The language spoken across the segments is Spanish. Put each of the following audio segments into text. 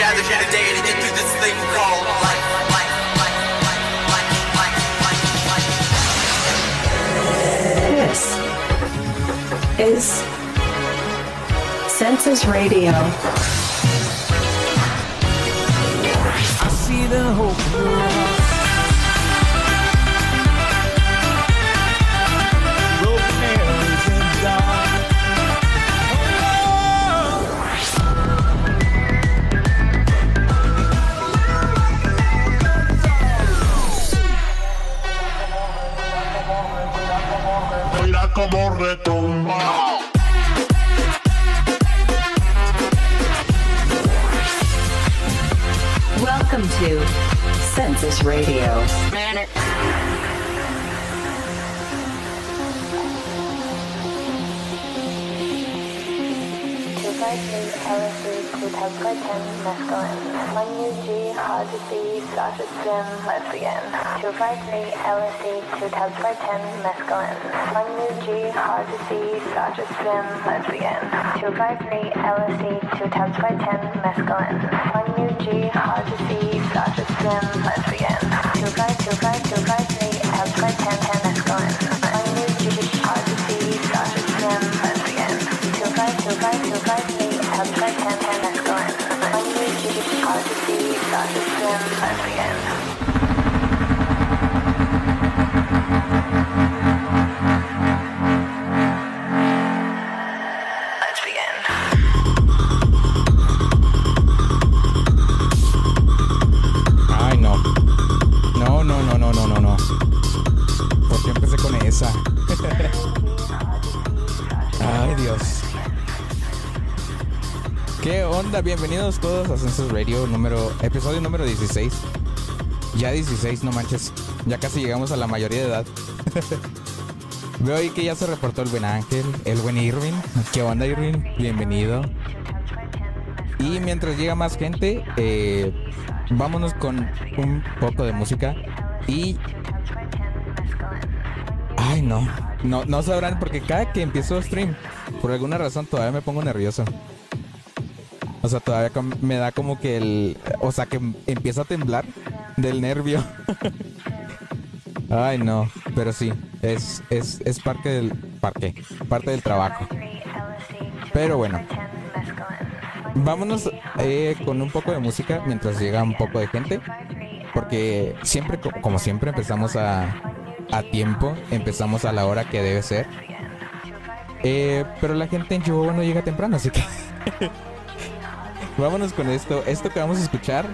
gathered here today to get through this thing called life. life, life, life, life, life, life, life. This is Census Radio. I see the hope como retumba. Welcome to Census Radio. because I can mescaline. My new G, Hajj B, Sasha Sim, let's begin. 253 LSD, 2010 mescaline. My new G, Hajj B, Sasha Sim, let's begin. 253 LSD, 2010 mescaline. My new G, Hajj B, Sasha Sim, let's begin. 252523. ¿Qué onda? Bienvenidos todos a Census Radio número episodio número 16. Ya 16, no manches. Ya casi llegamos a la mayoría de edad. Veo ahí que ya se reportó el buen Ángel, el buen Irving. ¿Qué onda, Irving? Bienvenido. Y mientras llega más gente, eh, vámonos con un poco de música. Y. Ay, no. No, no sabrán porque cada que empiezo stream, por alguna razón todavía me pongo nervioso. O sea, todavía me da como que el. O sea, que empieza a temblar del nervio. Ay, no. Pero sí, es, es, es parte del. Parte, parte del trabajo. Pero bueno. Vámonos eh, con un poco de música mientras llega un poco de gente. Porque siempre, co- como siempre, empezamos a, a tiempo. Empezamos a la hora que debe ser. Eh, pero la gente en Chihuahua no llega temprano, así que... Vámonos con esto. Esto que vamos a escuchar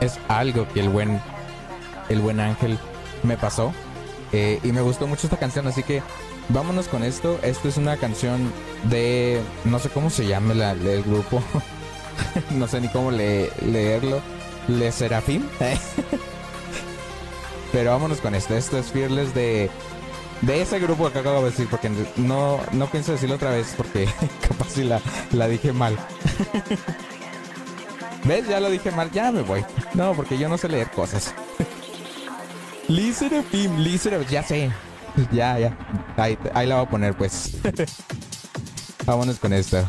es algo que el buen, el buen Ángel me pasó. Eh, y me gustó mucho esta canción, así que vámonos con esto. Esto es una canción de... No sé cómo se llame la, el grupo. no sé ni cómo le- leerlo. Le Serafín. Pero vámonos con esto. Esto es Fearless de... De ese grupo que acabo de decir, porque no, no pienso decirlo otra vez porque capaz si la, la dije mal. ¿Ves? Ya lo dije mal, ya me voy. No, porque yo no sé leer cosas. Serafim, Lee Serafim, ya sé. Ya, ya. Ahí, ahí la voy a poner, pues. Vámonos con esto.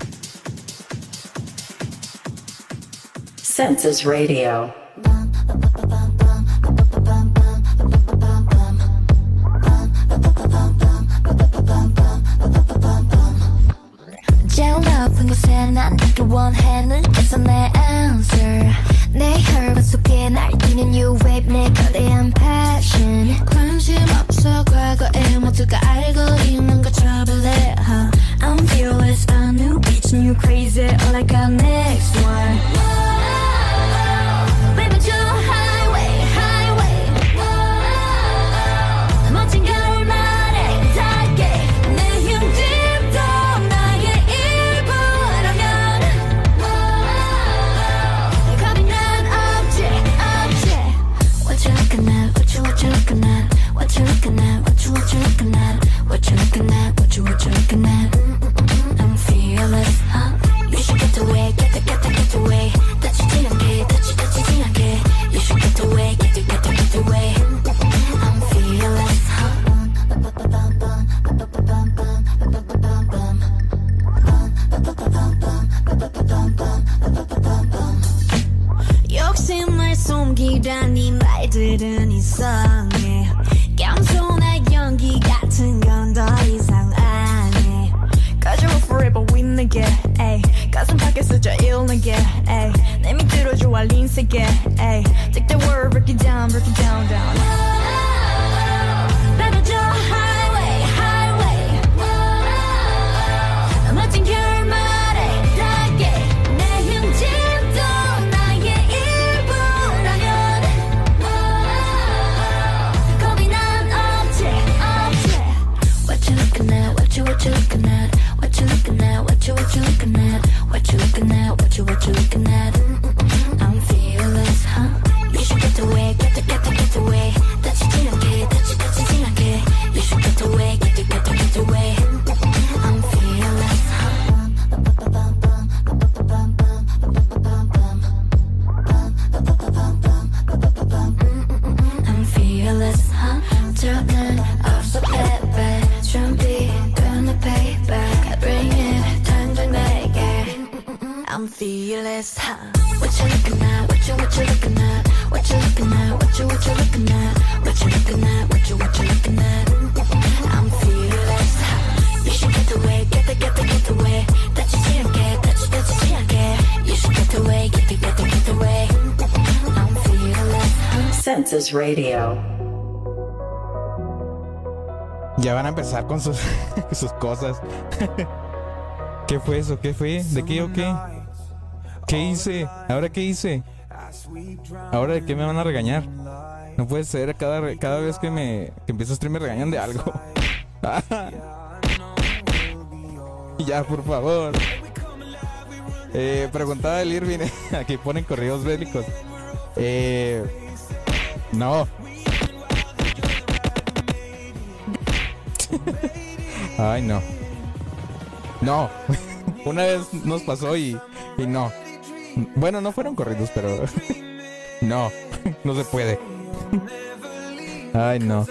Census Radio. 원해 눈에서 내 answer 내 혈관 속에 날뛰는 new wave 내 거대한 passion 관심 없어 과거의 모두가 알고 있는 거 trouble it huh? I'm fearless a new bitch new crazy all I got next Radio. Ya van a empezar con sus, sus cosas. ¿Qué fue eso? ¿Qué fue? ¿De qué o qué? ¿Qué hice? ¿Ahora qué hice? ¿Ahora de qué me van a regañar? No puede ser, cada, cada vez que me que empiezo a stream me regañan de algo. ya, por favor. Eh, preguntaba el Irving, aquí ponen corridos bélicos. Eh, no. Ay, no. No. Una vez nos pasó y, y no. Bueno, no fueron corridos, pero... no, no se puede. Ay, no.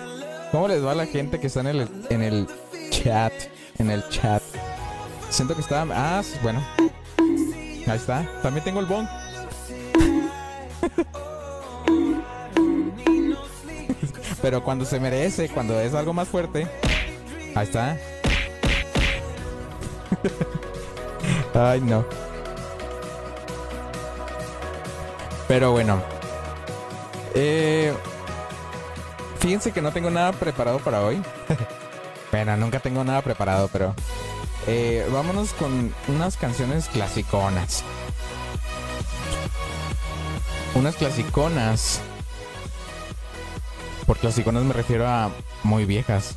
¿Cómo les va la gente que está en el, en el chat? En el chat. Siento que está... Ah, bueno. Ahí está. También tengo el bong. Pero cuando se merece, cuando es algo más fuerte. Ahí está. Ay, no. Pero bueno. Eh, fíjense que no tengo nada preparado para hoy. bueno, nunca tengo nada preparado, pero... eh, vámonos con unas canciones clasiconas. Unas clasiconas. Por clasiconas me refiero a muy viejas.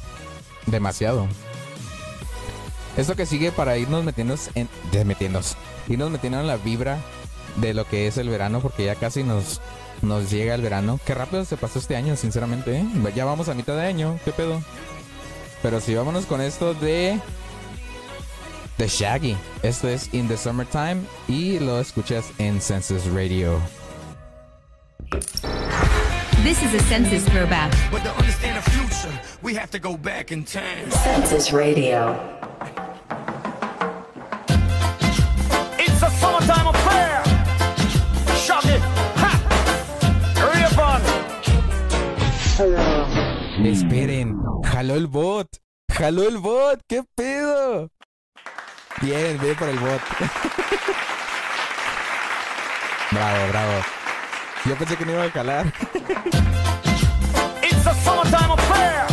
Demasiado. Esto que sigue para irnos metiéndonos en. de metiéndonos. Irnos metiendo en la vibra de lo que es el verano, porque ya casi nos, llega el verano. Qué rápido se pasó este año, sinceramente. ¿eh? Ya vamos a mitad de año, qué pedo. Pero sí, vámonos con esto de. de Shaggy. Esto es In the Summertime y lo escuchas en Census Radio. This is a census throwback. But to understand the future, we have to go back in time. Census Radio. It's a summertime affair. Shut it. Ha. Ribbon. Esperen, jaló el bot. Jaló el bot, qué pedo. Bien, bien por el bot. bravo, bravo. Yo pensé que no iba a jalar. It's a summertime affair.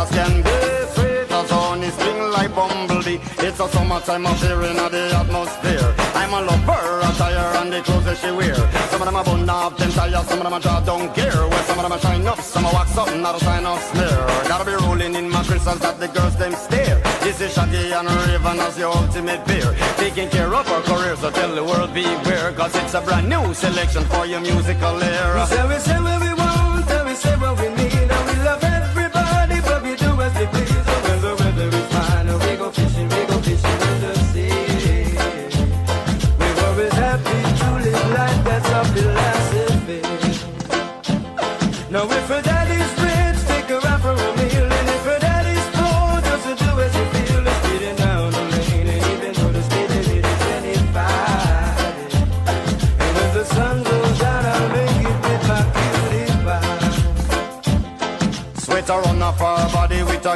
As can be, sweet as honey, sting like bumblebee. It's a summertime affair in the atmosphere. I'm a lover, attire and the clothes that she wear. Some of them are bun up, them tires, some of them are draw down gear. Well, some of them are shine up, some are wax up, and not a sign of smear. Gotta be rolling in my crystals that the girls them stare. This is Shaggy and Raven as your ultimate beer. Taking care of our careers, so tell the world beware. Cause it's a brand new selection for your musical era. We say we say what we want, and we say what we need,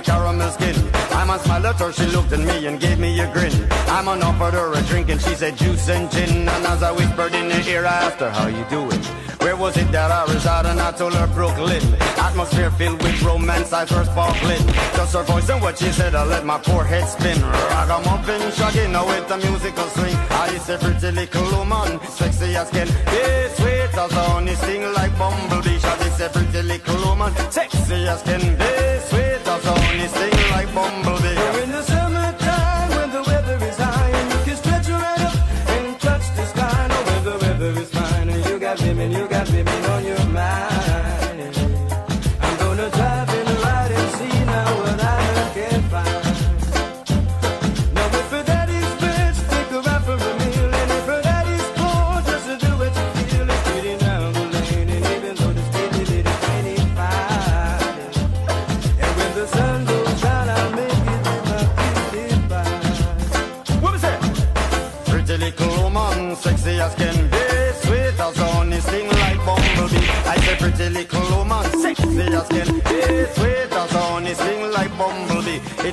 caramel skin. I'm a smile at her, she looked at me and gave me a grin. I'm on offered her a drink and she said juice and gin. And as I whispered in her ear, I asked her, how you doing? Where was it that I resided? And I told her Brooklyn. Atmosphere filled with romance, eyes were sparkling. Just her voice and what she said, I let my poor head spin. I Ragamuffin, shaggy, now with the musical swing. I say pretty little woman, sexy as can be, sweet as honey, sing like bumblebee. Shaggy say pretty little woman, sexy as can be,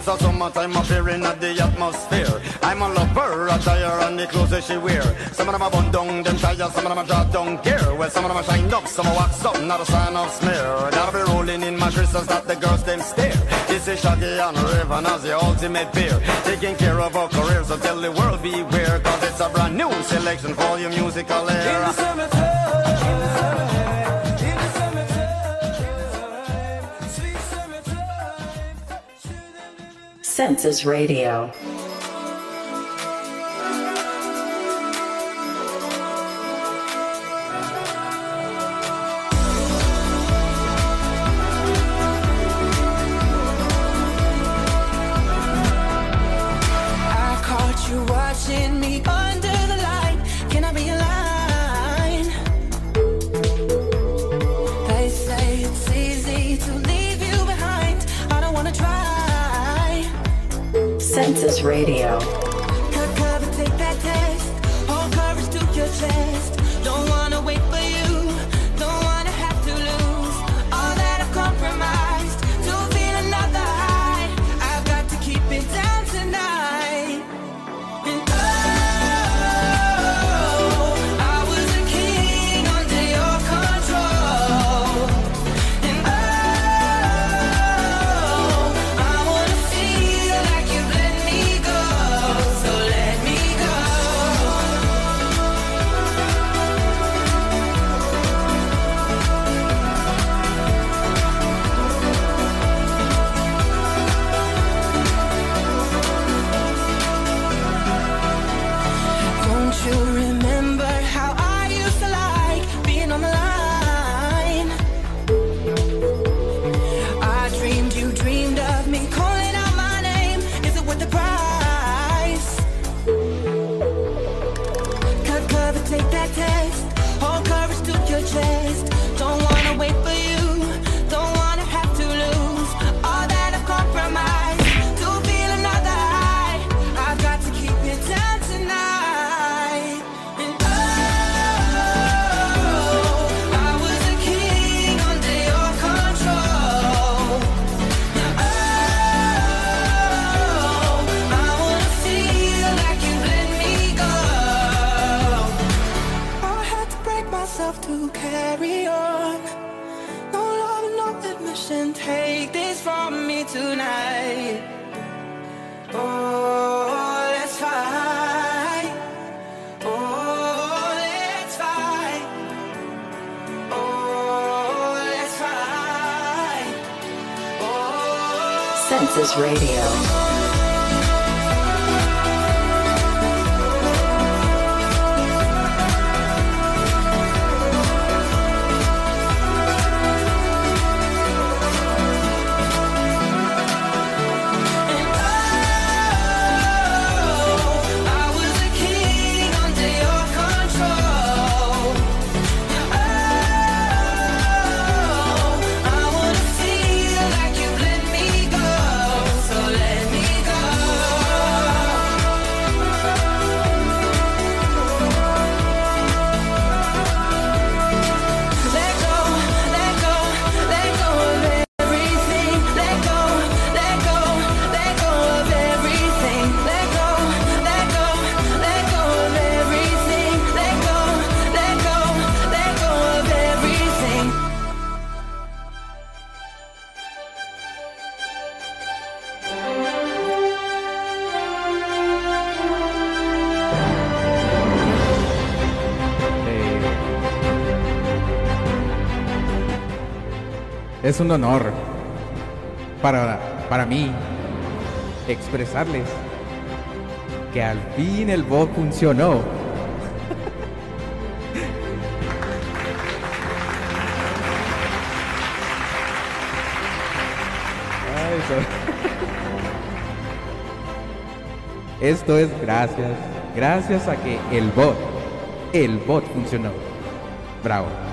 It's a summertime appearing at the atmosphere. I'm a lover, attire and the clothes that she wear. Some of them are bun down, them tires, some of them are draw down gear. Well, some of them are shined up, some are wax up, not a sign of smear. Gotta be rolling in my crystals that the girls them stare. This is Shaggy and Raven as the ultimate beer. Taking care of our careers, so tell the world beware. Cause it's a brand new selection for your musical In the era. summertime, in the summertime, Census Radio. Census Radio. Census Radio. Un honor para, para mí expresarles que al fin el bot funcionó. Esto es gracias, gracias a que el bot, el bot funcionó. Bravo.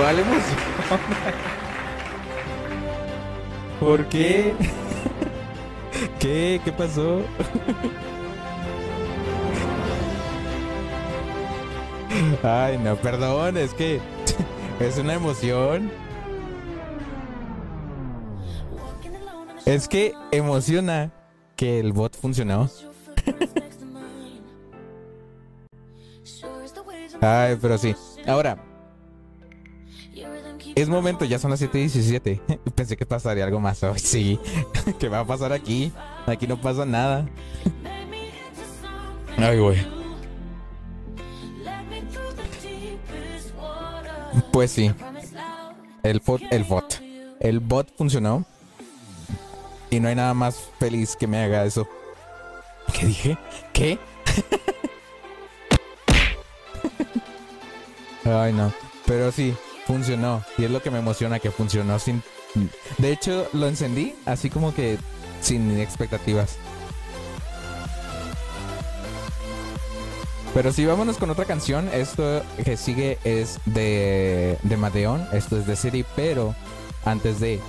¿Cuál emoción? ¿Por qué? ¿Qué? ¿Qué pasó? Ay, no, perdón, es que es una emoción. Es que emociona que el bot funcionó. Ay, pero sí. Ahora, es momento, ya son las 7:17. Pensé que pasaría algo más hoy. Sí, ¿qué va a pasar aquí? Aquí no pasa nada. Ay, güey. Pues sí. El bot, el bot. El bot funcionó. Y no hay nada más feliz que me haga eso. ¿Qué dije? ¿Qué? Ay, no. Pero sí, funcionó. Y es lo que me emociona que funcionó sin... De hecho, lo encendí así como que sin expectativas. Pero sí, vámonos con otra canción. Esto que sigue es de, de Madeon. Esto es de City, pero antes de...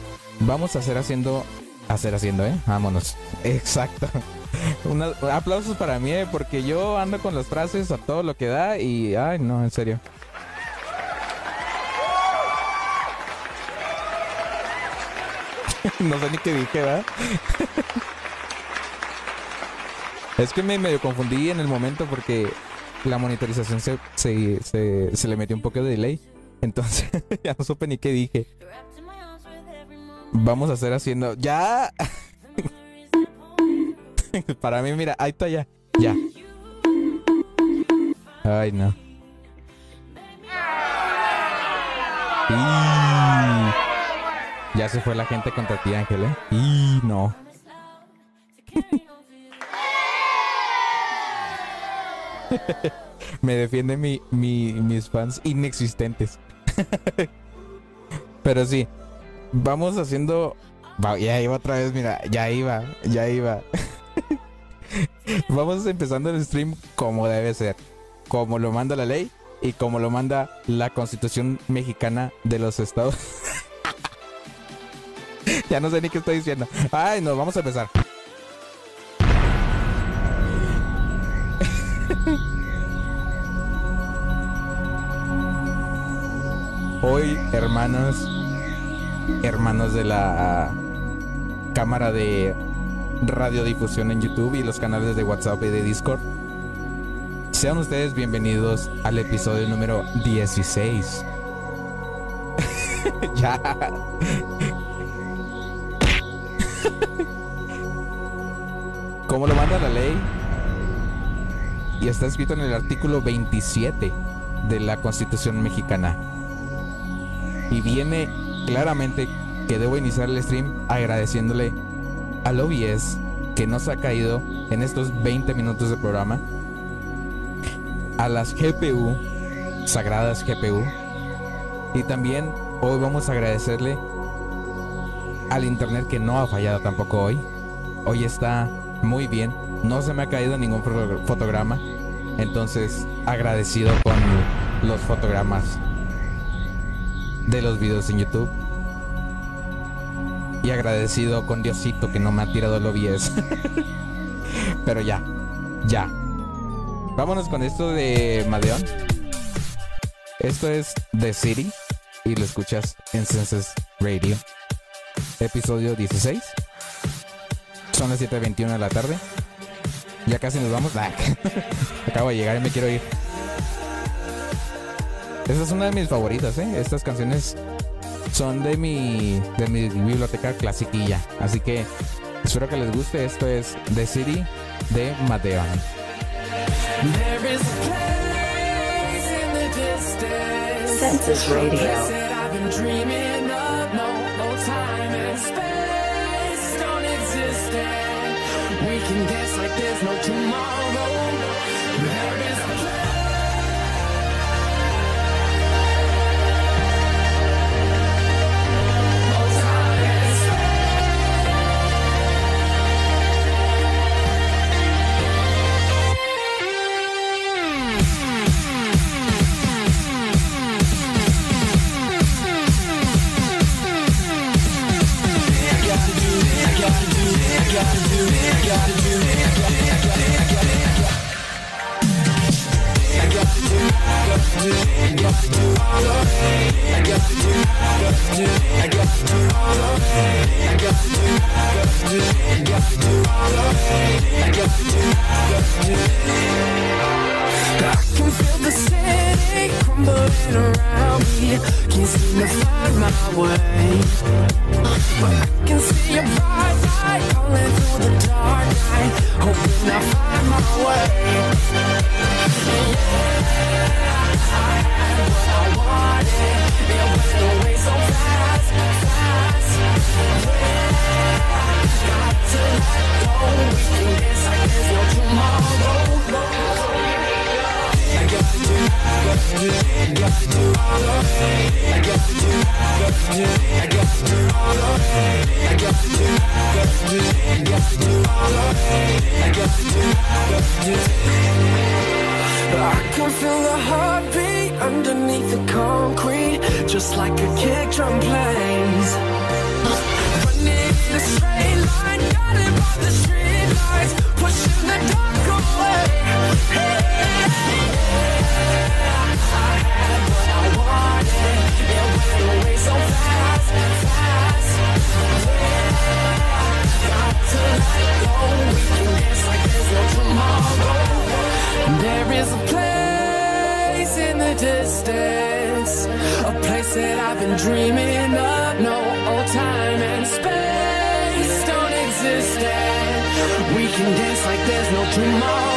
Vamos a hacer haciendo... Hacer haciendo, ¿eh? Vámonos. Exacto. Una- aplausos para mí, ¿eh? porque yo ando con las frases a todo lo que da y... Ay, no, en serio. no sé ni qué dije, ¿verdad? es que me medio confundí en el momento porque la monitorización se, se, se, se le metió un poco de delay. Entonces ya no supe ni qué dije. Vamos a hacer haciendo... ¡Ya! Para mí, mira, ahí está ya. Ya. Ay, no. Y... Ya se fue la gente contra ti, Ángel, ¿eh? Y no. Me defiende mi, mi- mis fans inexistentes. Pero sí, vamos haciendo... Ya iba otra vez, mira, ya iba, ya iba. Vamos empezando el stream como debe ser, como lo manda la ley y como lo manda la Constitución Mexicana de los Estados. Ya no sé ni qué estoy diciendo. Ay, no, vamos a empezar. Hoy, hermanos, hermanos de la cámara de radiodifusión en YouTube y los canales de WhatsApp y de Discord, sean ustedes bienvenidos al episodio número 16. ya. Como lo manda la ley y está escrito en el artículo 27 de la Constitución mexicana. Y viene claramente que debo iniciar el stream agradeciéndole al OBS que nos ha caído en estos 20 minutos de programa. A las GPU, sagradas GPU. Y también hoy vamos a agradecerle al internet que no ha fallado tampoco hoy. Hoy está muy bien. No se me ha caído ningún foto- fotograma. Entonces, agradecido con los fotogramas de los videos en YouTube. Y agradecido con Diosito que no me ha tirado el OBS. Pero ya, ya. Vámonos con esto de Madeon. Esto es The City y lo escuchas en Senses Radio. Episodio 16. Son las 7.21 de la tarde. Ya casi nos vamos. Acabo de llegar y me quiero ir. Esta es una de mis favoritas, ¿eh? Estas canciones son de mi, de mi biblioteca clasiquilla. Así que espero que les guste. Esto es The City de Madeon. There is a place in the distance. Census Radio. Can dance like there's no tomorrow. There is a place. No time and space. I can feel the city crumbling around me. Can't seem to find my way. Can see a bright light calling through the dark night. Hoping I find my way. Yeah, I had what I wanted. It went away just like a kick drum plays. Dreaming of. No old time and space don't exist. And we can dance like there's no tomorrow.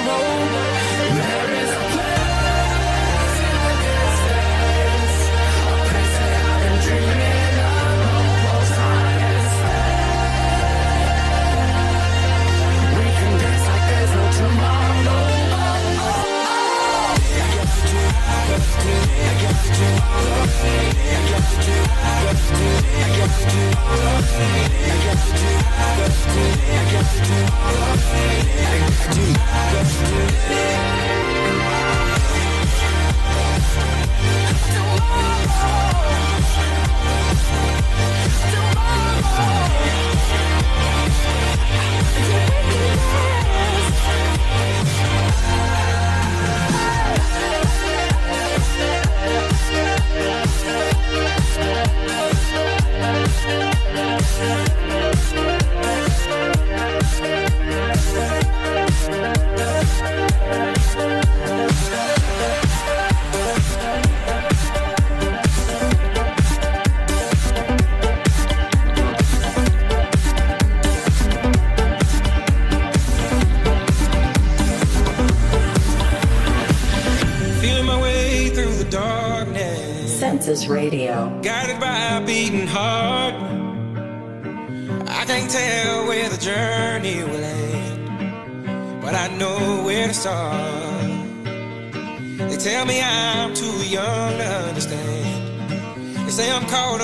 Census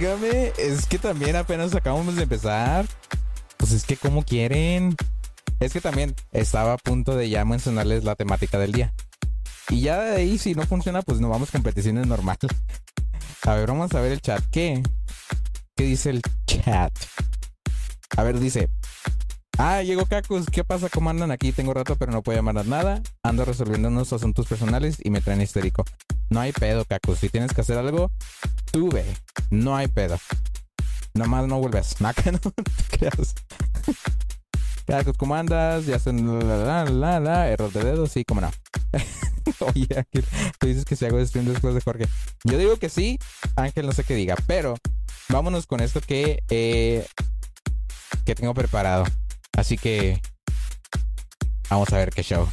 Válgame, es que también apenas acabamos de empezar. Pues es que como quieren. Es que también estaba a punto de ya mencionarles la temática del día. Y ya de ahí, si no funciona, pues nos vamos competiciones normal. A ver, vamos a ver el chat. ¿Qué? ¿Qué dice el chat? A ver, dice. Ah, llegó Cacus. ¿Qué pasa? ¿Cómo andan aquí? Tengo rato, pero no puedo mandar nada. Ando resolviendo unos asuntos personales y me traen histérico. No hay pedo, Cacus. Si tienes que hacer algo, tú ve. No hay pedo. Nomás no vuelves. Naca, no te creas. Cacus, ¿cómo andas? Ya hacen la, la, la, la, error de dedo. Sí, cómo no. Oye, Ángel, tú dices que si hago stream después de Jorge. Yo digo que sí, Ángel no sé qué diga, pero vámonos con esto que, eh, que tengo preparado. Así que vamos a ver qué show.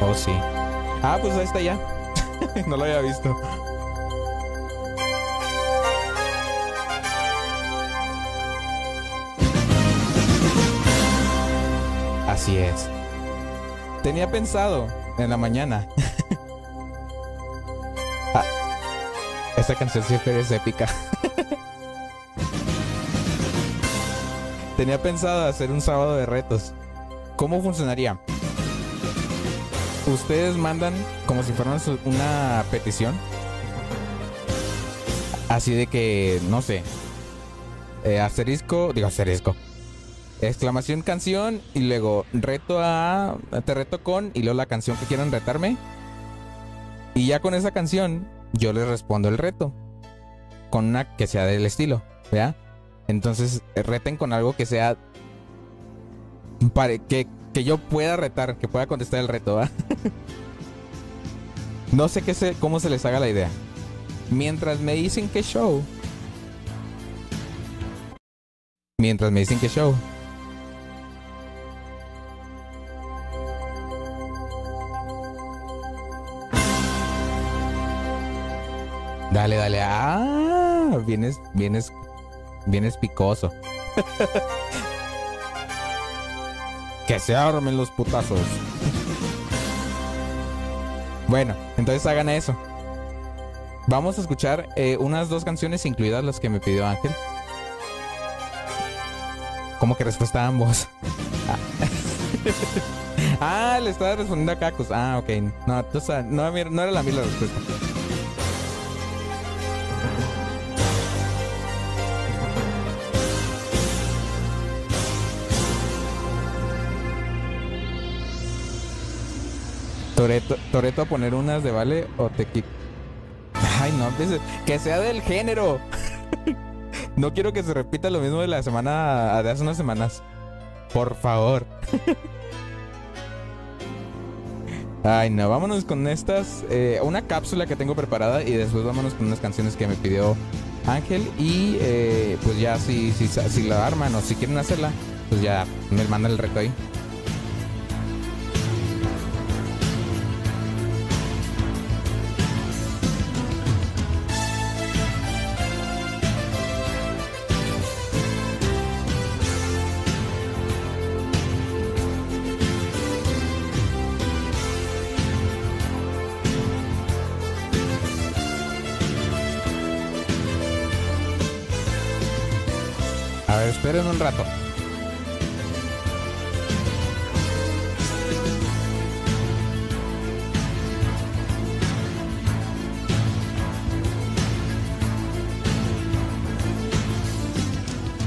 Oh, sí. Ah, pues ahí está ya. no lo había visto. Así es. Tenía pensado en la mañana. Ah, Esta canción siempre es épica. Tenía pensado hacer un sábado de retos. ¿Cómo funcionaría? Ustedes mandan como si fueran su- una petición. Así de que, no sé. eh, asterisco, digo asterisco. Exclamación canción y luego reto a... Te reto con y luego la canción que quieran retarme. Y ya con esa canción yo les respondo el reto. Con una que sea del estilo, ¿vea? Entonces reten con algo que sea... Para, que, que yo pueda retar, que pueda contestar el reto, ¿va? no sé qué se, cómo se les haga la idea. Mientras me dicen que show. Mientras me dicen que show. Dale, dale. Ah, vienes, vienes, vienes picoso. que se armen los putazos. bueno, entonces hagan eso. Vamos a escuchar eh, unas dos canciones incluidas las que me pidió Ángel. Como que respuesta a ambos. ah, le estaba respondiendo a Cacus. Ah, ok. No, entonces, no, mira, no era la misma respuesta. Toreto, a poner unas de vale o te Ay, no, que sea del género. no quiero que se repita lo mismo de la semana de hace unas semanas. Por favor. Ay, no, vámonos con estas. eh, una cápsula que tengo preparada y después vámonos con unas canciones que me pidió Ángel. Y eh, pues ya si, si, si la arman o si quieren hacerla, pues ya me mandan el reto ahí. Rato.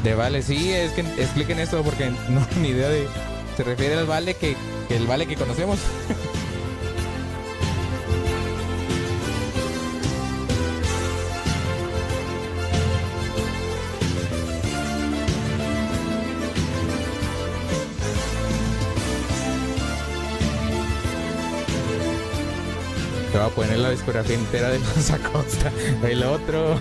De vale, sí, es que expliquen esto porque no ni idea de. Se refiere al vale que el vale que conocemos. la discografía entera de los Acosta. El otro.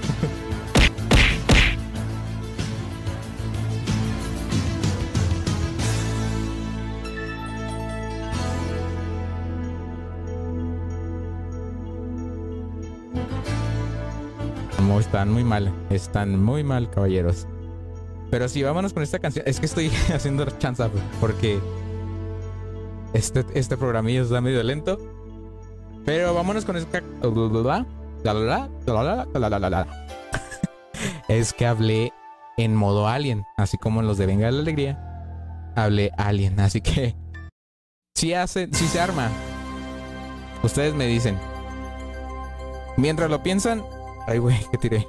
Están muy mal, están muy mal, caballeros. Pero sí, vámonos con esta canción. Es que estoy haciendo chanza porque este, este programillo está medio lento. Pero vámonos con esta. Es que hablé en modo alien, así como en los de Venga la Alegría. Hablé alien, así que si hace, si se arma. Ustedes me dicen. Mientras lo piensan, ay güey, que tiré.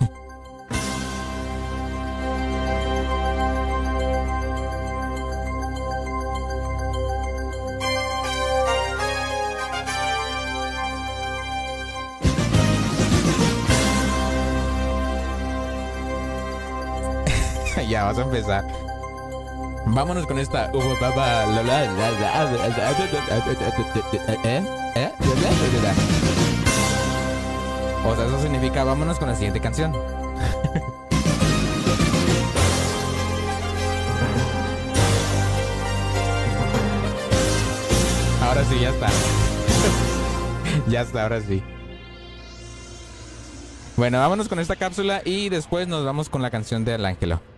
A empezar. Vámonos con esta. O sea, eso significa vámonos con la siguiente canción. Ahora sí, ya está. ya está, ahora sí. Bueno, vámonos con esta cápsula y después nos vamos con la canción de El Ángelo.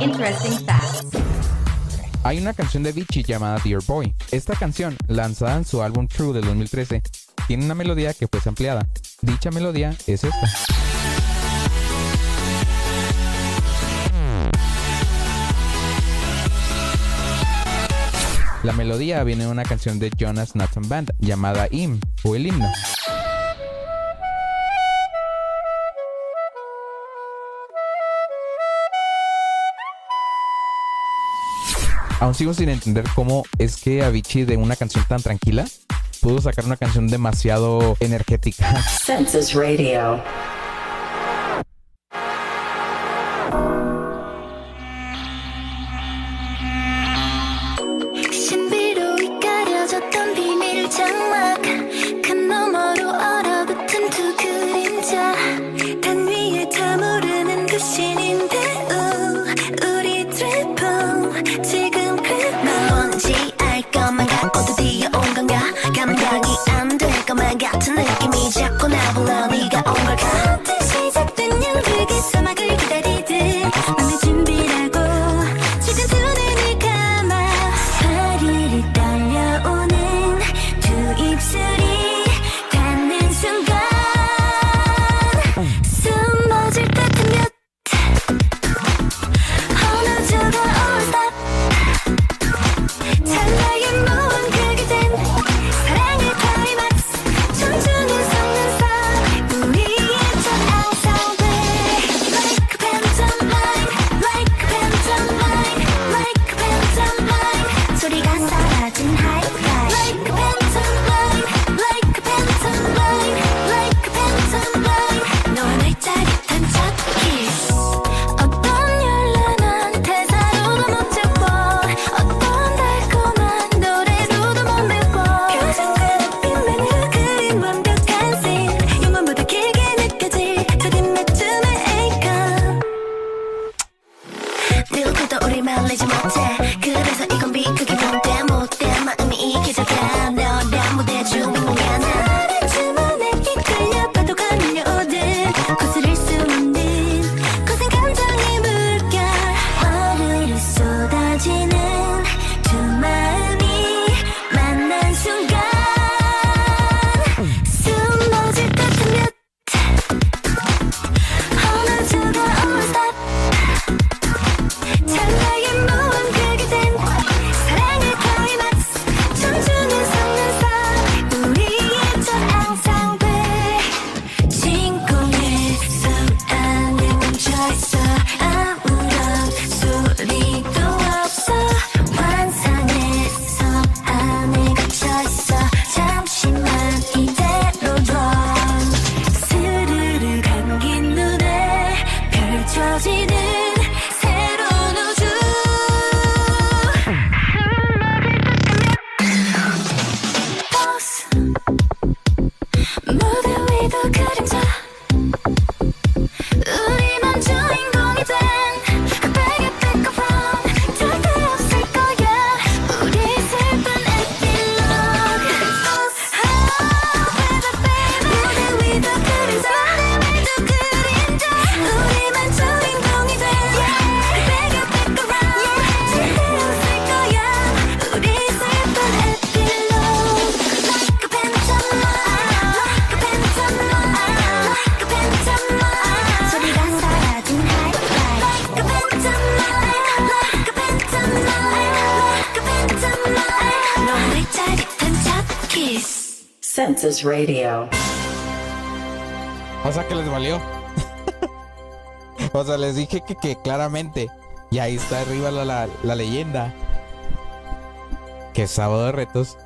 Interesting facts. Hay una canción de Vichy llamada Dear Boy. Esta canción, lanzada en su álbum True del 2013, tiene una melodía que fue ampliada. Dicha melodía es esta. La melodía viene de una canción de Jonas Nathan Band llamada Im o el himno. aún sigo sin entender cómo es que Avicii de una canción tan tranquila pudo sacar una canción demasiado energética. Radio. Radio. O sea que les valió. o sea, les dije que, que, claramente. Y ahí está arriba la, la, la leyenda. Que es sábado de retos.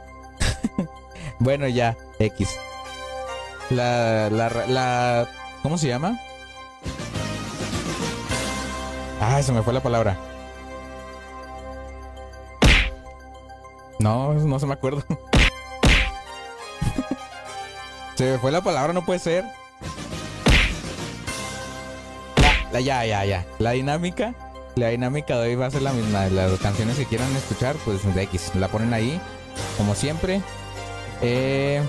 bueno, ya, X. La, la, la. ¿Cómo se llama? Ah, se me fue la palabra. No, no se me acuerdo. Se me fue la palabra, no puede ser. La, ya, ya, ya. La dinámica. La dinámica de hoy va a ser la misma. Las canciones que quieran escuchar, pues de X. La ponen ahí, como siempre. Eh,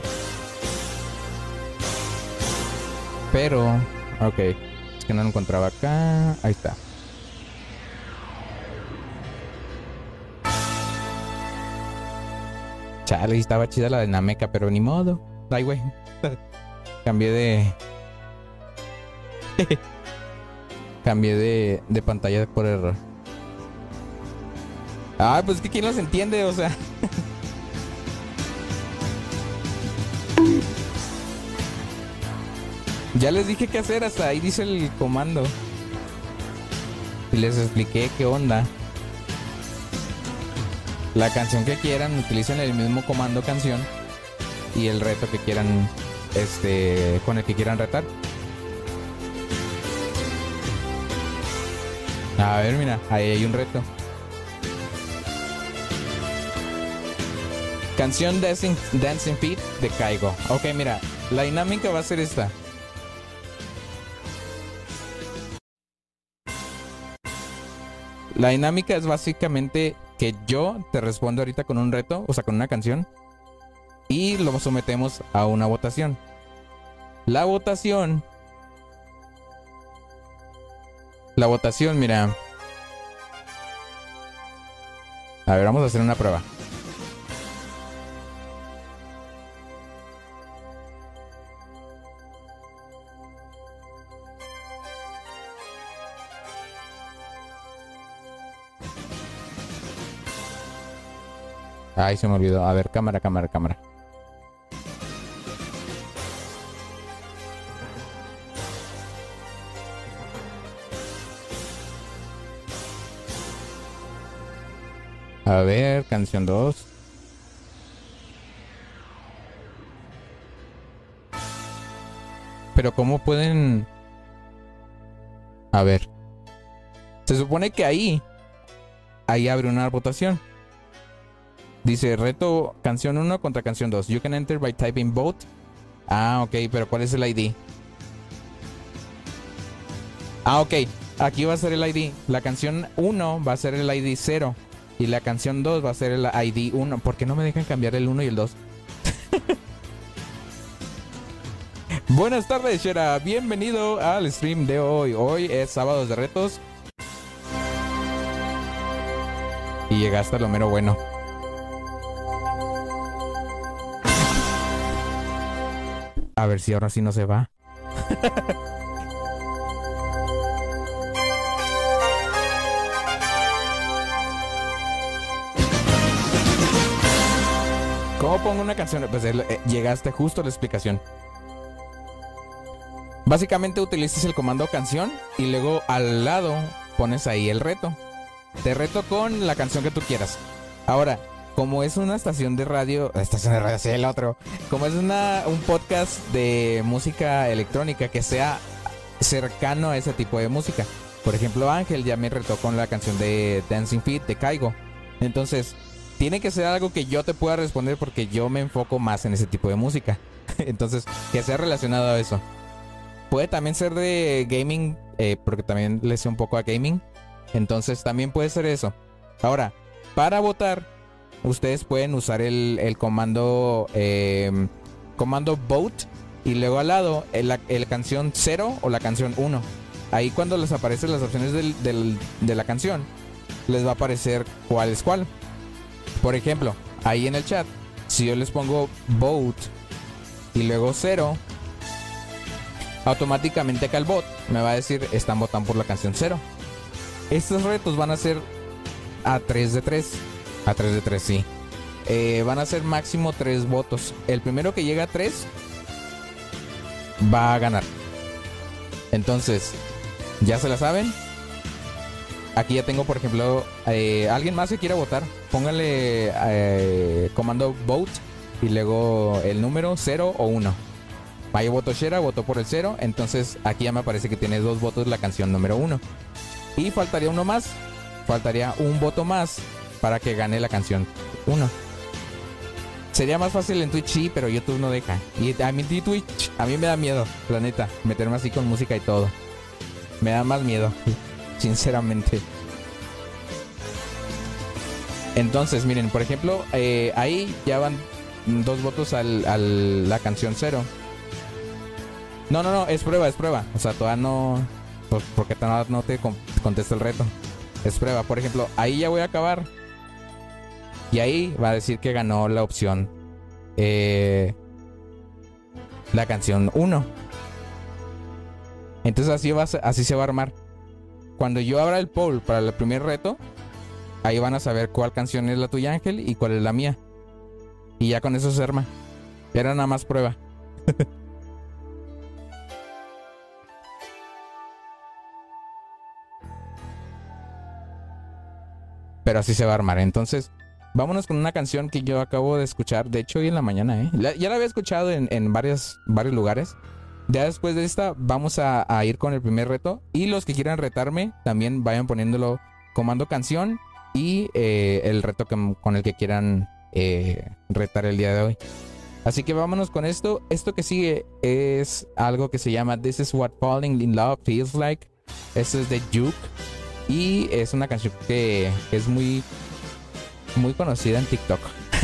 pero, ok. Es que no lo encontraba acá. Ahí está. Chale, estaba chida la dinámica, pero ni modo. Ay, güey. Cambié de. Cambié de, de pantalla por error. Ah, pues que quién los entiende, o sea. ya les dije qué hacer, hasta ahí dice el comando. Y les expliqué qué onda. La canción que quieran, utilicen el mismo comando canción. Y el reto que quieran, este, con el que quieran retar. A ver, mira, ahí hay un reto. Canción Dancing, Dancing Feet de Caigo. Ok, mira, la dinámica va a ser esta. La dinámica es básicamente que yo te respondo ahorita con un reto, o sea, con una canción, y lo sometemos a una votación. La votación. La votación, mira. A ver, vamos a hacer una prueba. Ay, se me olvidó. A ver, cámara, cámara, cámara. A ver, canción 2. Pero ¿cómo pueden...? A ver. Se supone que ahí... Ahí abre una votación. Dice, reto canción 1 contra canción 2. You can enter by typing vote. Ah, ok, pero ¿cuál es el ID? Ah, ok. Aquí va a ser el ID. La canción 1 va a ser el ID 0. Y la canción 2 va a ser el ID 1. ¿Por qué no me dejan cambiar el 1 y el 2? Buenas tardes, Shera. Bienvenido al stream de hoy. Hoy es sábados de retos. Y llegaste a lo mero bueno. A ver si ahora sí no se va. pongo una canción? Pues eh, llegaste justo a la explicación. Básicamente utilizas el comando canción y luego al lado pones ahí el reto. Te reto con la canción que tú quieras. Ahora, como es una estación de radio, estación de radio, sí, el otro, como es un podcast de música electrónica que sea cercano a ese tipo de música. Por ejemplo, Ángel ya me retó con la canción de Dancing Feet de Caigo. Entonces, tiene que ser algo que yo te pueda responder porque yo me enfoco más en ese tipo de música. Entonces, que sea relacionado a eso. Puede también ser de gaming, eh, porque también le sé un poco a gaming. Entonces, también puede ser eso. Ahora, para votar, ustedes pueden usar el, comando eh, comando vote y luego al lado el canción 0 o la canción 1. Ahí cuando les aparecen las opciones del, del, de la canción, les va a aparecer cuál es cuál. Por ejemplo, ahí en el chat, si yo les pongo vote y luego 0, automáticamente acá el bot me va a decir están votando por la canción 0. Estos retos van a ser a 3 de 3. A 3 de 3, sí. Eh, van a ser máximo 3 votos. El primero que llega a 3 va a ganar. Entonces, ya se la saben. Aquí ya tengo, por ejemplo, eh, alguien más que quiera votar. Póngale eh, comando vote y luego el número 0 o 1. Vaya voto Shera, votó por el 0. Entonces aquí ya me parece que tiene dos votos la canción número 1. Y faltaría uno más. Faltaría un voto más para que gane la canción 1. Sería más fácil en Twitch, sí, pero YouTube no deja. Y a mí Twitch, a mí me da miedo, la neta, meterme así con música y todo. Me da más miedo, sinceramente. Entonces, miren, por ejemplo, eh, ahí ya van dos votos al, al, la canción cero. No, no, no, es prueba, es prueba. O sea, todavía no. Porque todavía no te contesta el reto. Es prueba. Por ejemplo, ahí ya voy a acabar. Y ahí va a decir que ganó la opción. eh, la canción 1. Entonces así, va, a así se va a armar. Cuando yo abra el poll para el primer reto, ahí van a saber cuál canción es la tuya, Ángel, y cuál es la mía. Y ya con eso se arma. Era nada más prueba. Pero así se va a armar. Entonces, vámonos con una canción que yo acabo de escuchar. De hecho, hoy en la mañana, ¿eh? Ya la había escuchado en, en varias, varios lugares. Ya después de esta, vamos a, ir con el primer reto. Y los que quieran retarme, también vayan poniéndolo comando canción y eh, el reto que- con el que quieran eh, retar el día de hoy. Así que vámonos con esto. Esto que sigue es algo que se llama This is what falling in love feels like. Esto es de Juke. Y es una canción que, que es muy, muy conocida en TikTok.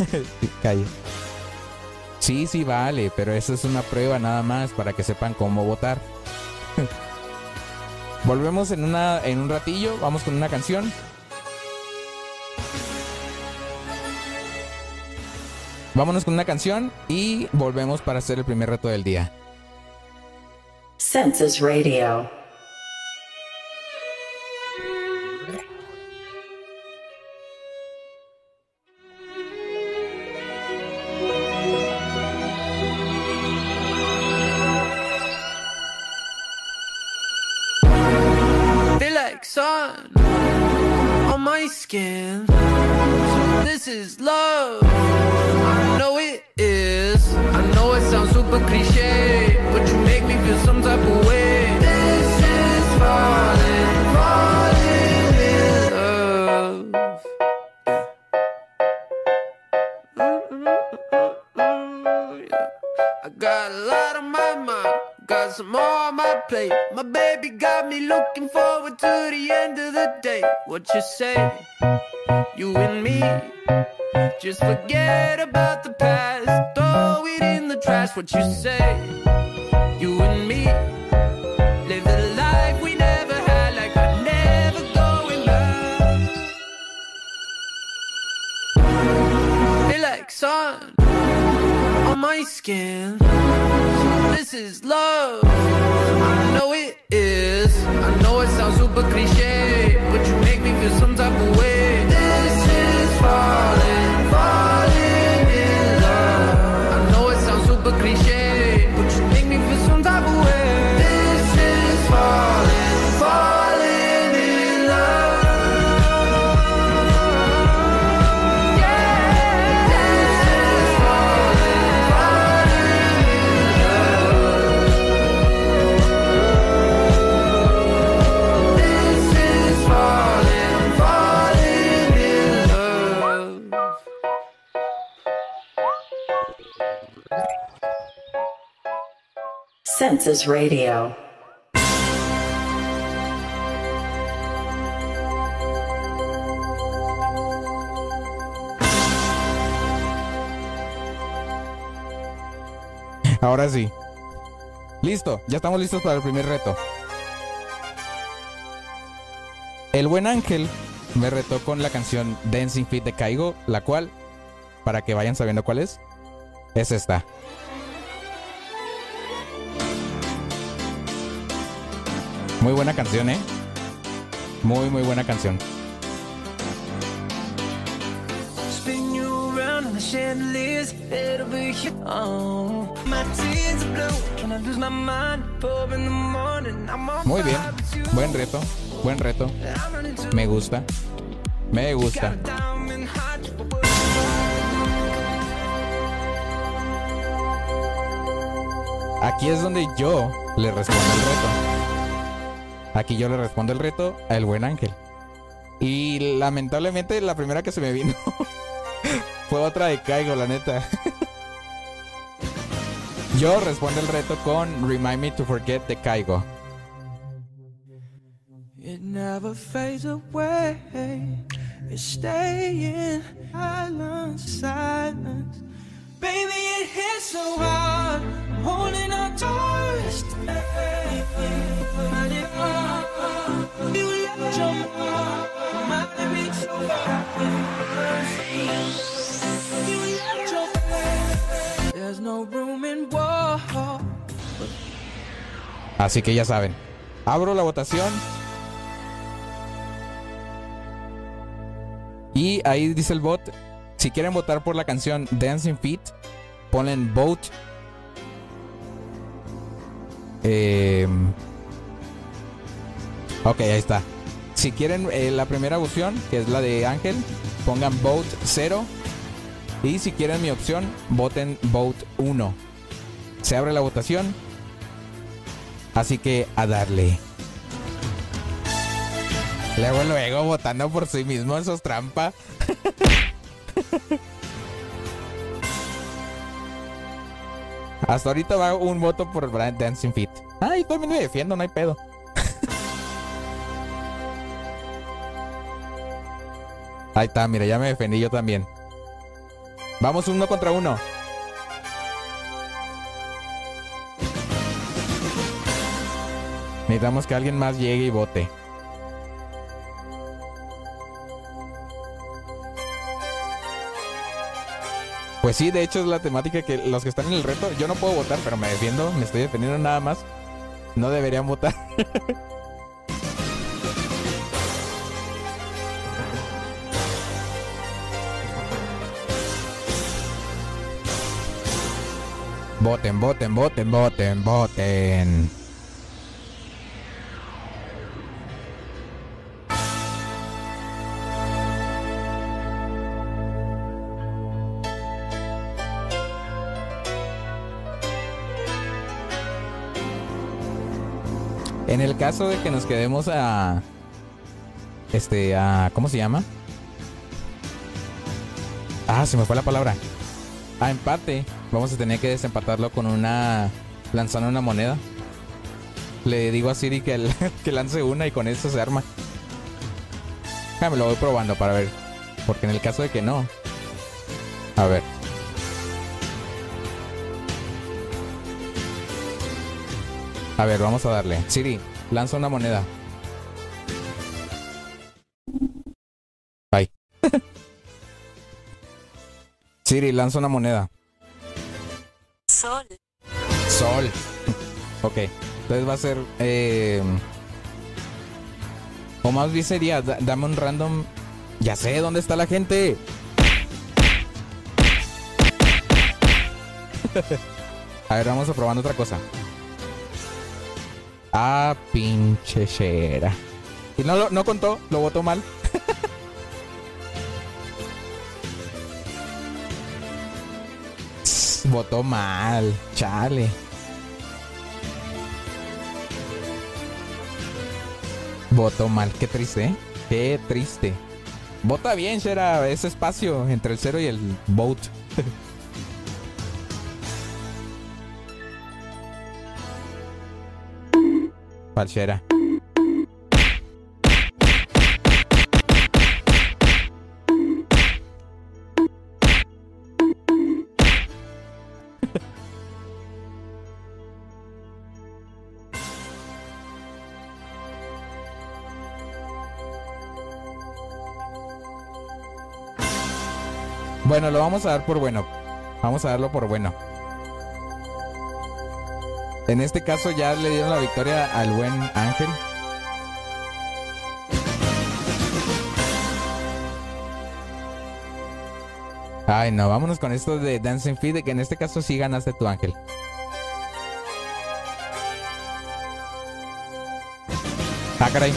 Calle. Sí, sí, vale, pero eso es una prueba nada más para que sepan cómo votar. Volvemos en, una, en un ratillo, vamos con una canción. Vámonos con una canción y volvemos para hacer el primer reto del día. Census Radio. Day. What you say? You and me, just forget about the past, throw it in the trash. What you say? You and me, live the life we never had, like we're never going back. Feel like sun on my skin. This is love. Know it is. I know it sounds super cliche, but you make me feel some type of way. This is falling, falling Census Radio. Ahora sí. Listo, ya estamos listos para el primer reto. El buen ángel me retó con la canción Dancing Feet de Caigo, la cual, para que vayan sabiendo cuál es, es esta. Muy buena canción, ¿eh? Muy, muy buena canción. Chandeliers, it'll be here. Oh, my tears are blue when I lose my mind. Four in the morning, I'm on Muy bien. Buen reto. Buen reto. Me gusta. Me gusta. Aquí es donde yo le respondo el reto. Aquí yo le respondo el reto al buen ángel. Y lamentablemente la primera que se me vino fue otra de Caigo, la neta. Yo respondo el reto con Remind Me to Forget de Caigo. It never fades away. It's staying silence, silence. Así que ya saben. Abro la votación. Y ahí dice el bot si quieren votar por la canción Dancing Feet, ponen vote. Eh, ok, ahí está. Si quieren eh, la primera opción, que es la de Ángel, pongan vote 0. Y si quieren mi opción, voten vote 1. Se abre la votación. Así que a darle. Luego, luego, votando por sí mismo, eso es trampa. Hasta ahorita va un voto por Brian Dancing Feet. Ay, también me defiendo, no hay pedo. Ahí está, mira, ya me defendí yo también. Vamos uno contra uno. Necesitamos que alguien más llegue y vote. Pues sí, de hecho es la temática que los que están en el reto, yo no puedo votar, pero me defiendo, me estoy defendiendo nada más. No deberían votar. voten, voten, voten, voten, voten. En el caso de que nos quedemos a. Este, a. ¿Cómo se llama? Ah, se me fue la palabra. A empate. Vamos a tener que desempatarlo con una. Lanzando una moneda. Le digo a Siri que, que lance una y con eso se arma. Ah, me lo voy probando para ver. Porque en el caso de que no. A ver. A ver, vamos a darle. Siri, lanza una moneda. Ay. Siri, lanza una moneda. Sol. Sol. ok. Entonces va a ser. Eh, o más bien sería, da- dame un random. Ya sé dónde está la gente. a ver, vamos a probando otra cosa. Ah, pinche chera. Y no, no contó, lo votó mal. Votó mal, chale. Votó mal, qué triste, ¿eh? Qué triste. Vota bien, Shera, ese espacio entre el cero y el vote. Bueno, lo vamos a dar por bueno. Vamos a darlo por bueno. En este caso ya le dieron la victoria al buen Ángel. Ay, no, vámonos con esto de Dancing Feet, de que en este caso sí ganaste tu Ángel. Ah, caray.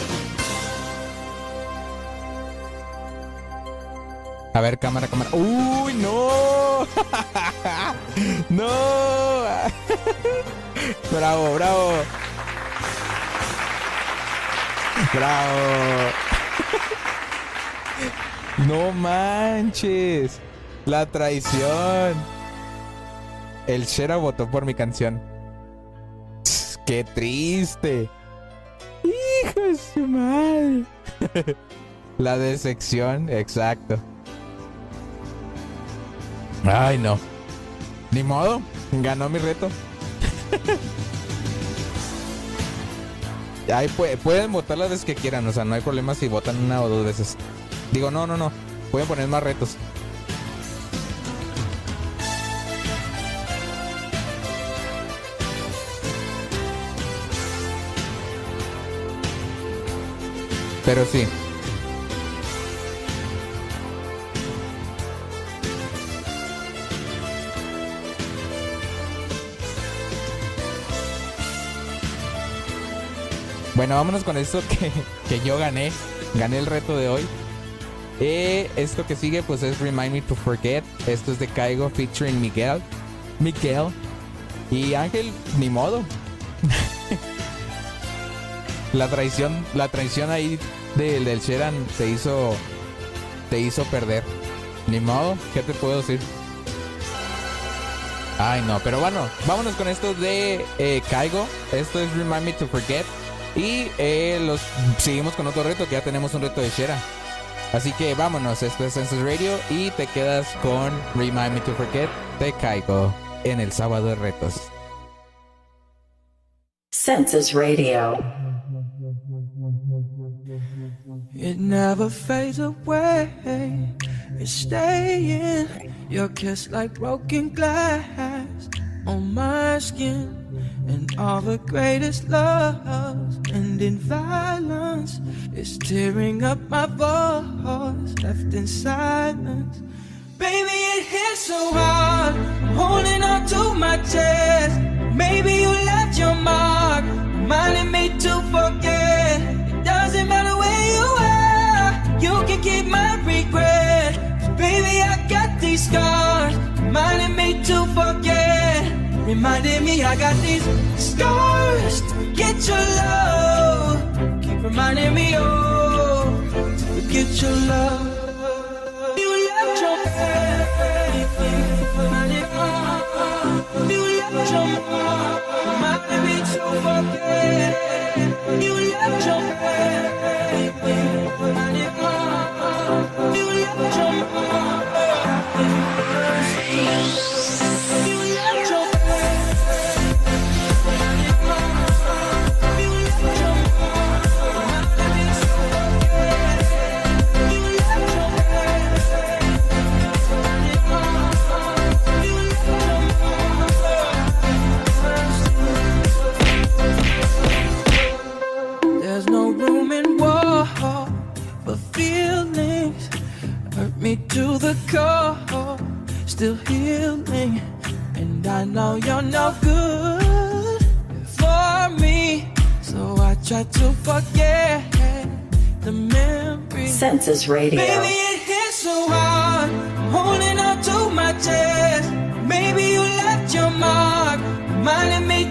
A ver, cámara, cámara. ¡Uy, no! ¡No! ¡Bravo, bravo! ¡Bravo! ¡No manches! La traición. El Shera votó por mi canción. ¡Qué triste! ¡Hijo de madre! La decepción, exacto. Ay, no. Ni modo. Ganó mi reto. Ahí puede, pueden votar las veces que quieran, o sea, no hay problema si votan una o dos veces. Digo, no, no, no, pueden poner más retos. Pero sí, Bueno, vámonos con esto que, que yo gané. Gané el reto de hoy. Eh, esto que sigue pues es Remind Me to Forget. Esto es de Caigo featuring Miguel. Miguel. Y Ángel, ni modo. la traición, la traición ahí del, del Sheran te hizo, te hizo perder. Ni modo, ¿qué te puedo decir? Ay no, pero bueno, vámonos con esto de eh, Caigo. Esto es Remind Me to Forget. Y eh, los seguimos con otro reto, que ya tenemos un reto de Shera. Así que vámonos, esto es Census Radio y te quedas con Remind Me to Forget de Caigo en el sábado de retos. Census Radio. It never fades away. It's staying. Your kiss like broken glass on my skin. And all the greatest loves end in violence. It's tearing up my voice, left in silence. Baby, it hits so hard. Holding on to my chest. Maybe you left your mark, reminding me to forget. It doesn't matter where you are, you can keep my regret. 'Cause baby, I got these scars, reminding me to forget. Reminding me I got these scars to get your love. Keep reminding me, oh, to get your love. You left your baby, you left your mom, reminding me to forget. Still healing. And I know you're no good for me. So I try to forget the memories. Census Radio. Baby, it hits so hard. I'm holding on to my chest. Maybe you left your mark, reminding me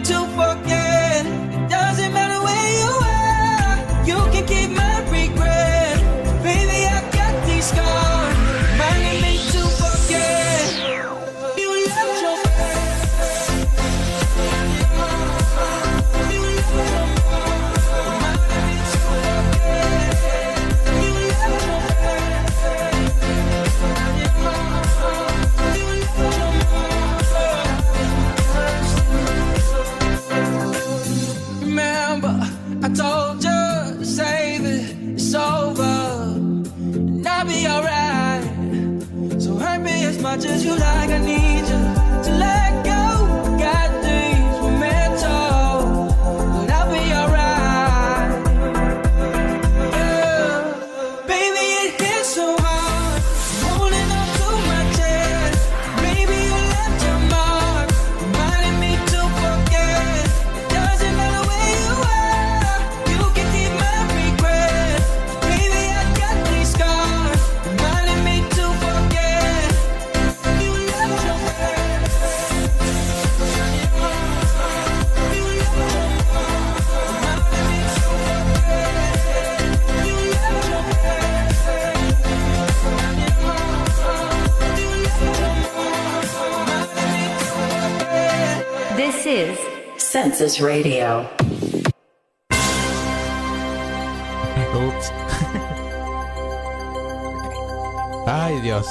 Radio. Ay, Dios.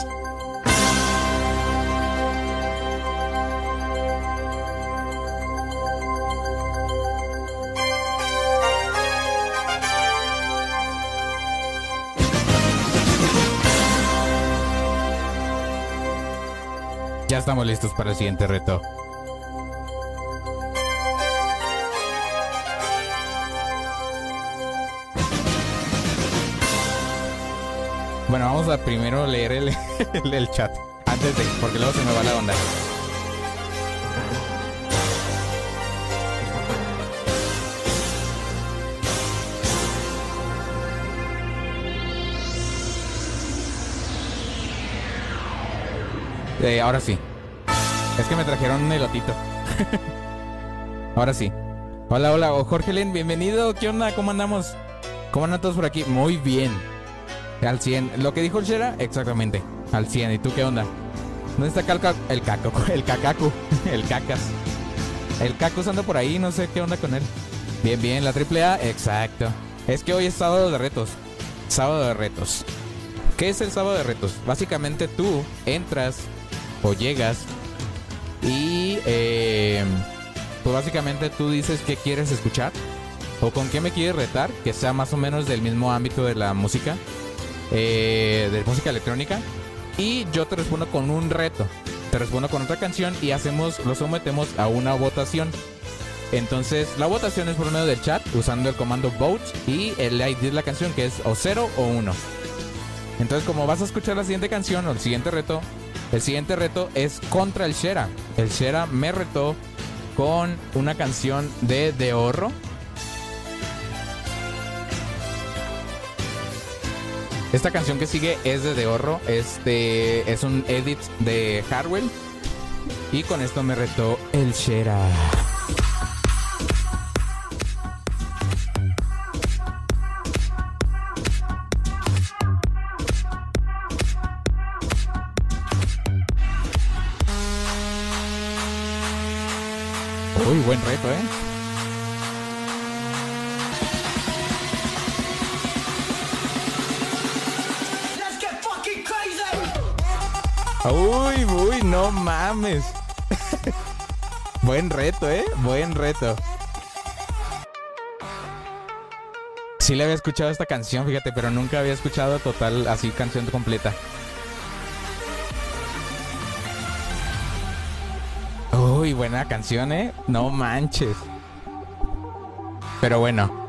Ya estamos listos para el siguiente reto. Primero leer el, el, chat. Antes de, porque luego se me va la onda. Eh, ahora sí. Es que me trajeron un elotito. ahora sí. Hola, hola, oh, Jorge Len, bienvenido. ¿Qué onda? ¿Cómo andamos? ¿Cómo andan todos por aquí? Muy bien. Al 100. Lo que dijo el Shera, exactamente. Al 100. ¿Y tú qué onda? ¿Dónde está Calca? El caco, el cacacu, el cacas. El cacus anda por ahí, no sé qué onda con él. Bien, bien, la triple A, exacto. Es que hoy es sábado de retos. Sábado de retos. ¿Qué es el sábado de retos? Básicamente tú entras o llegas y eh, pues básicamente tú dices qué quieres escuchar o con qué me quieres retar, que sea más o menos del mismo ámbito de la música, eh, de música electrónica, y yo te respondo con un reto. Te respondo con otra canción y hacemos, lo sometemos a una votación. Entonces, la votación es por medio del chat usando el comando vote y el ID de la canción que es o 0 o 1. Entonces, como vas a escuchar la siguiente canción o el siguiente reto, el siguiente reto es contra el Shera. El Shera me retó con una canción de De Horro. Esta canción que sigue es de De Horro. Este es un edit de Harwell. Y con esto me retó el Shera. Uy, buen reto, ¿eh? Uy, uy, no mames. buen reto, ¿eh? Buen reto. Sí le había escuchado esta canción, fíjate, pero nunca había escuchado total así canción completa. Uy, buena canción, ¿eh? No manches. Pero bueno.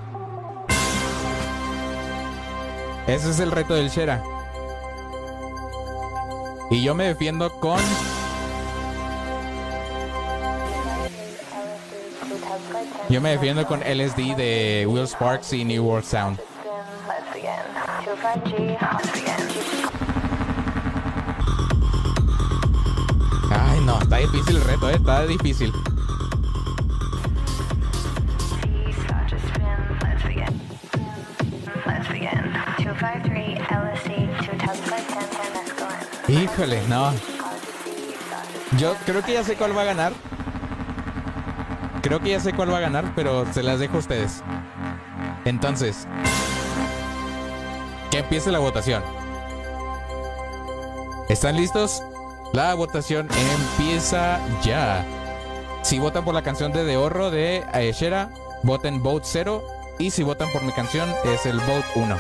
Ese es el reto del Shera. Y yo me defiendo con... Yo me defiendo con LSD de Will Sparks y New World Sound. Let's begin. 25G, let's begin. Ay, no, está difícil el reto, ¿eh? Está difícil. Híjole, no. Yo creo que ya sé cuál va a ganar. Creo que ya sé cuál va a ganar, pero se las dejo a ustedes. Entonces, que empiece la votación. ¿Están listos? La votación empieza ya. Si votan por la canción de De Horro de Aeshera, voten vote 0. Y si votan por mi canción, es el vote 1.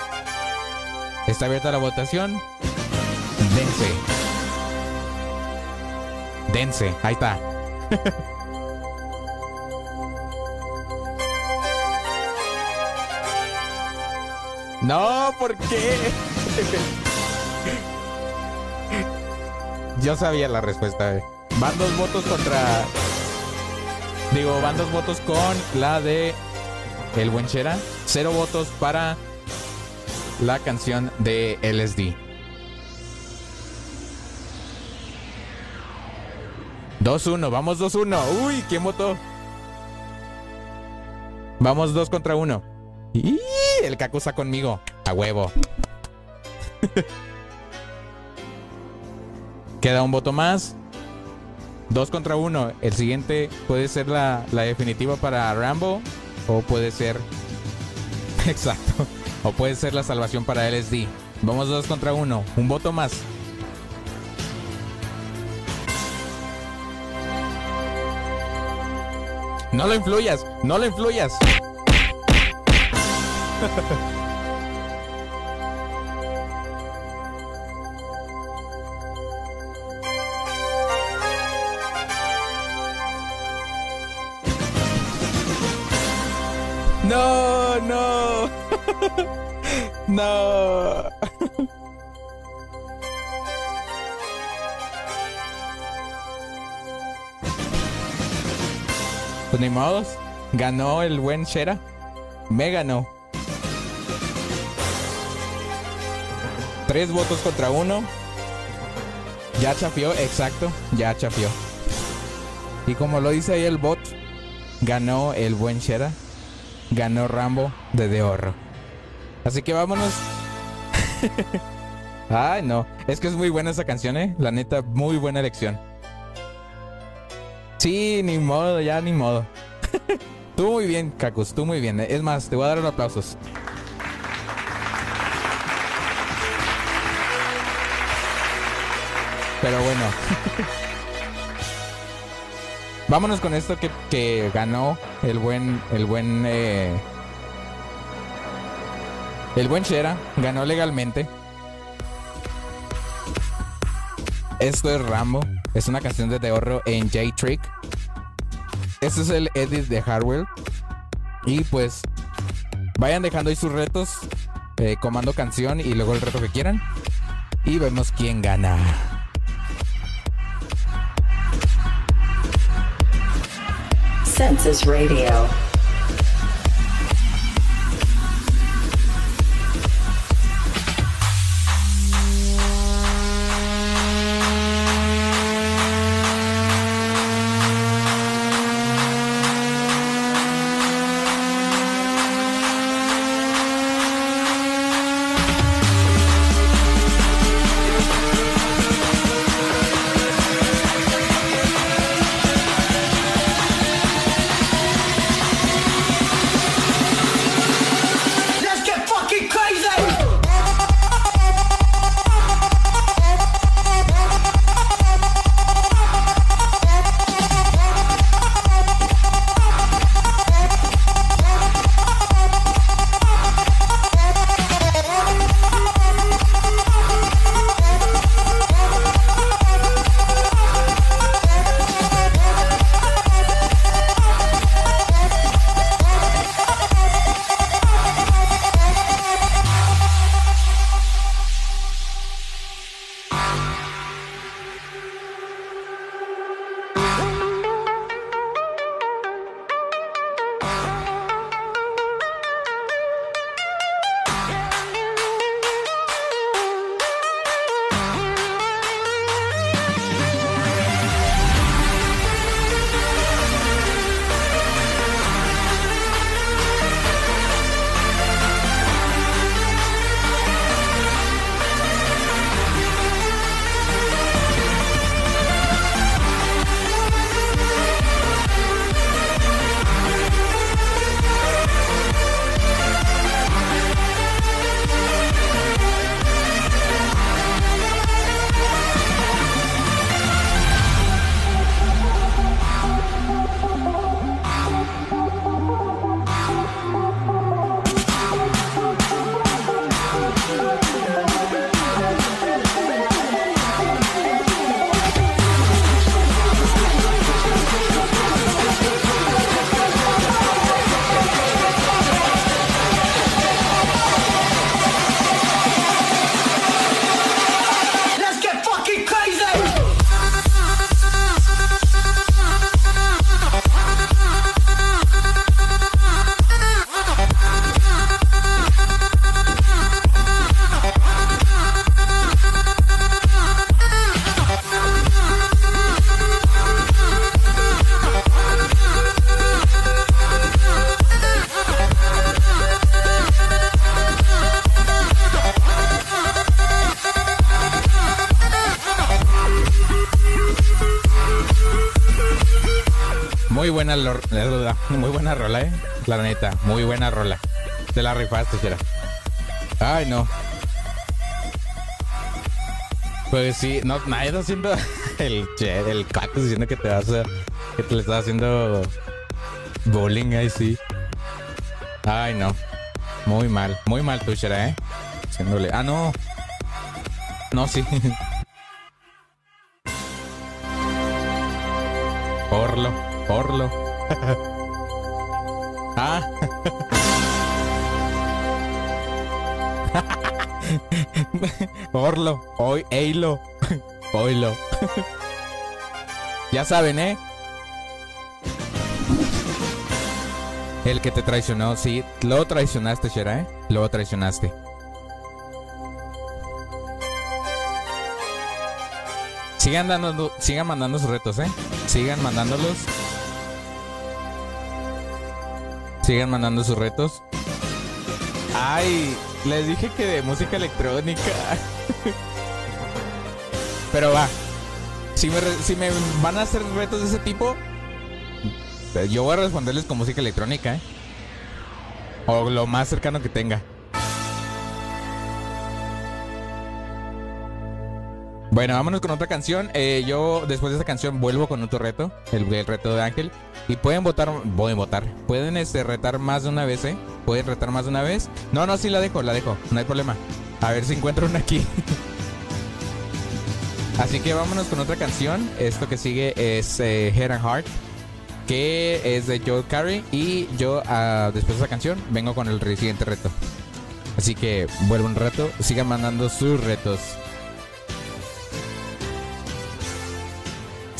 Está abierta la votación. Dense. Dense. Ahí está. no, ¿por qué? Yo sabía la respuesta. eh. Van dos votos contra. Digo, van dos votos con la de El Buen Chera. Cero votos para la canción de LSD. 2-1, vamos 2-1. Uy, ¿quién votó? Vamos 2 contra 1. Y el está conmigo. A huevo. Queda un voto más. Dos contra uno. El siguiente puede ser la, la definitiva para Rambo. O puede ser. Exacto. O puede ser la salvación para LSD. Vamos dos contra uno. Un voto más. No lo influyas. No lo influyas. ni. Ganó el buen Shera. Me ganó. Tres votos contra uno. Ya chafió, exacto. Ya chafió. Y como lo dice ahí el bot, ganó el buen Shera. Ganó Rambo de De Horro. Así que vámonos. Ay, no. Es que es muy buena esa canción, eh. La neta, muy buena elección. Sí, ni modo, ya ni modo. Tú muy bien, Cacus, tú muy bien. Es más, te voy a dar los aplausos. Pero bueno. Vámonos con esto que, ganó el buen, el buen, eh, el buen Shera. Ganó legalmente. Esto es Rambo. Es una canción de The Horror en J-Trick. Este es el edit de Hardware. Y pues vayan dejando ahí sus retos. eh, comando canción y luego el reto que quieran. Y vemos quién gana. Census Radio. Muy buena rola, eh. La neta, muy buena rola. Te la rifaste, Shera. Ay, no. Pues sí, no, nadie está haciendo el che, el cactus diciendo que te vas a, que te le estás haciendo bowling ahí sí. Ay, no. Muy mal, muy mal tú, Shera, eh. Haciéndole. Ah, no. No, sí. Orlo, Orlo. Ah. Orlo, hoy, Eilo, Oilo. ya saben, ¿eh? El que te traicionó, sí. Lo traicionaste, Shera, ¿eh? Lo traicionaste. Sigan, dando, sigan mandando sus retos, ¿eh? Sigan mandándolos. Sigan mandando sus retos. Ay, les dije que de música electrónica. Pero va. Si me, si me van a hacer retos de ese tipo, yo voy a responderles con música electrónica, ¿eh? O lo más cercano que tenga. Bueno, vámonos con otra canción. Eh, yo después de esta canción vuelvo con otro reto, el, reto de Ángel. Y pueden votar, pueden votar, pueden este, retar más de una vez, ¿eh? Pueden retar más de una vez. No, no, sí la dejo, la dejo, no hay problema. A ver si encuentro una aquí. Así que vámonos con otra canción. Esto que sigue es eh, Head and Heart, que es de Joe Carey. Y yo, ah, después de esa canción, vengo con el siguiente reto. Así que vuelvo un reto, sigan mandando sus retos.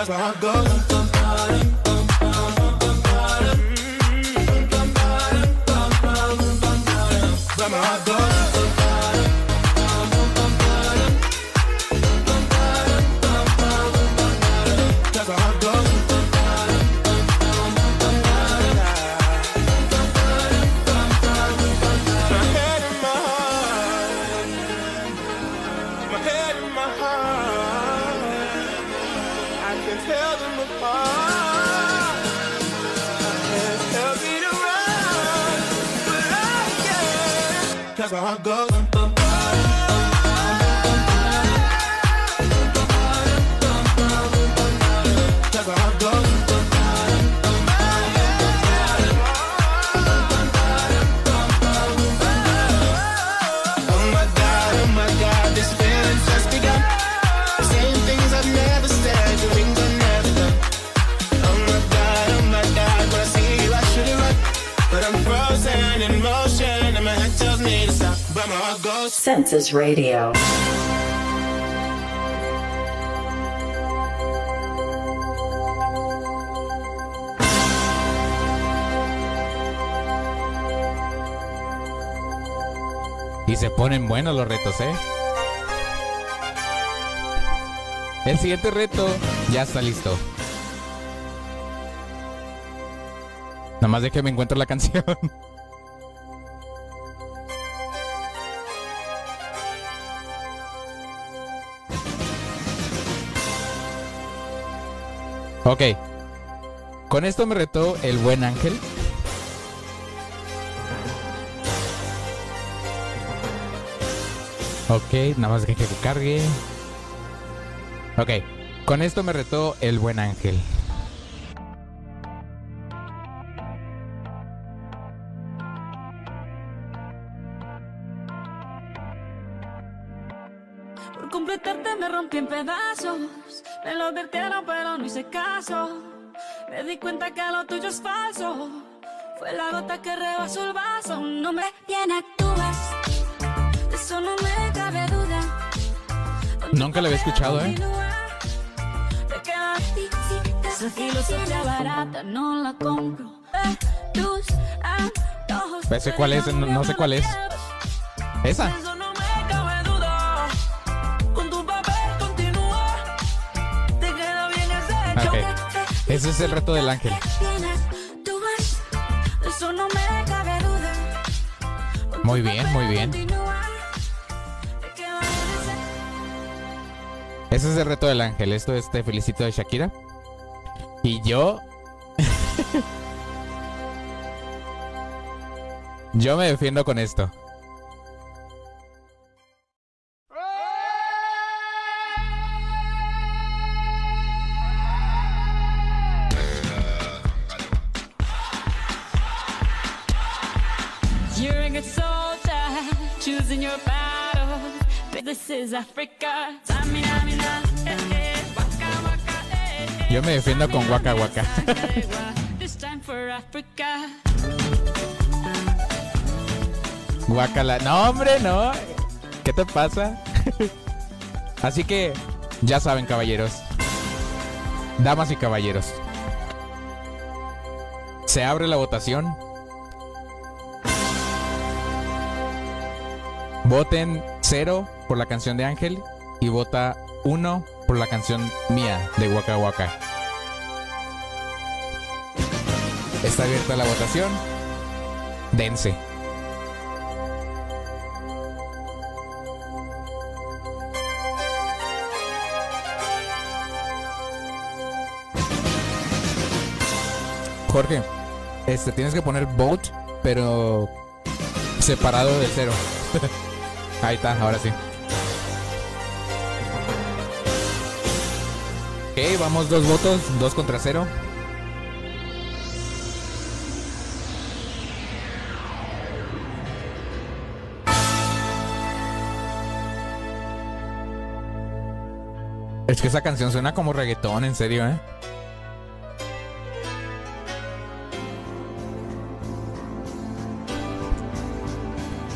Cause my heart goes. My heart Radio. Y se ponen buenos los retos, ¿eh? El siguiente reto ya está listo. Nada más de que me encuentro la canción. Ok. Con esto me retó el buen ángel. Ok, nada más que cargue. Ok, con esto me retó el buen ángel. Me lo advirtieron, pero no hice caso. Me di cuenta que lo tuyo es falso. Fue la gota que rebasó el vaso. No me bien actúas. De eso no me cabe duda. Nunca lo había escuchado, ¿eh? Esa filosofía barata no la compro. Eh, tus antojos. Ese cuál es, no, no sé cuál es. Esa. Ese es el reto del ángel. Muy bien, muy bien. Ese es el reto del ángel. Esto es Te felicito de Shakira. Y yo. yo me defiendo con esto. Yo me defiendo con Waka Waka. This time for Africa. Guacala. No, hombre, no. ¿Qué te pasa? Así que, ya saben, caballeros. Damas y caballeros. Se abre la votación. Voten cero por la canción de Ángel y vota uno por la canción mía de Waka Waka. Está abierta la votación. Dense. Jorge, este tienes que poner vote, pero separado de cero. Ahí está, ahora sí. Vamos dos votos, dos contra cero. Es que esa canción suena como reggaetón, en serio, ¿eh?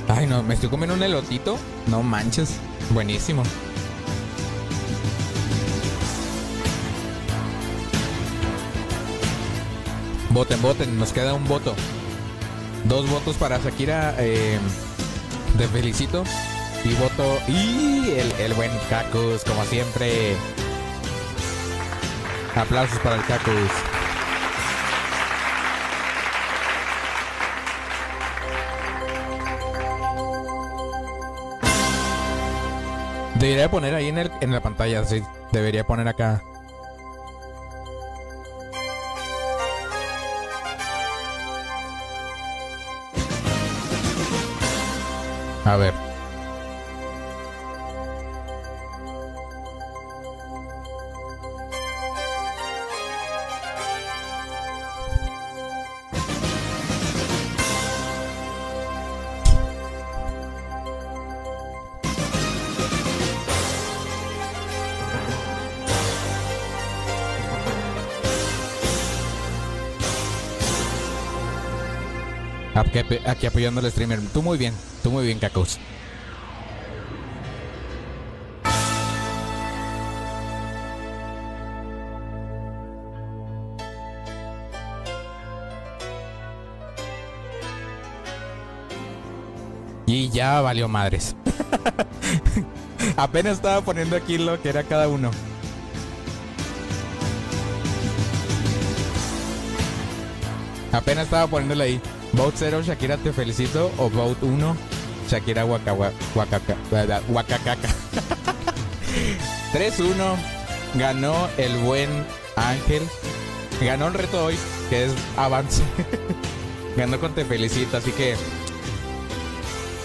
Ay, no, me estoy comiendo un elotito. No manches. Buenísimo. Voten, voten. Nos queda un voto. Dos votos para Shakira. Eh, te felicito. Y voto. Y el, el buen Cacus, como siempre. Aplausos para el Cacus. Debería poner ahí en, el, en la pantalla, sí. Debería poner acá. A ver. Aquí, aquí apoyando al streamer. Tú muy bien, tú muy bien, Cacos. Y ya valió madres. Apenas estaba poniendo aquí lo que era cada uno. Apenas estaba poniéndole ahí. Vote 0, Shakira te felicito. O vote 1, Shakira Wakakaka. 3-1. Ganó el buen Ángel. Ganó el reto hoy, que es avance. Ganó con te felicito, así que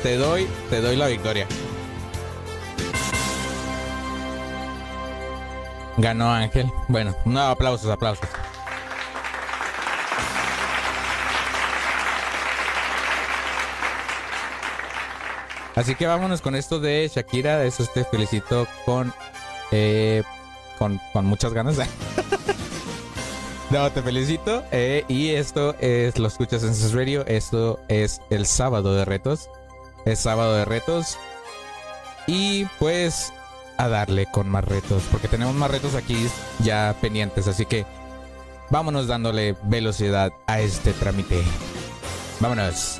te doy, te doy la victoria. Ganó Ángel. Bueno, no, aplausos, aplausos. Así que vámonos con esto de Shakira. Eso te felicito con, eh, con, con muchas ganas. No, te felicito. eh, y esto es, lo escuchas en Sus Radio. Esto es el sábado de retos. Es sábado de retos. Y pues a darle con más retos. Porque tenemos más retos aquí ya pendientes. Así que vámonos dándole velocidad a este trámite. Vámonos.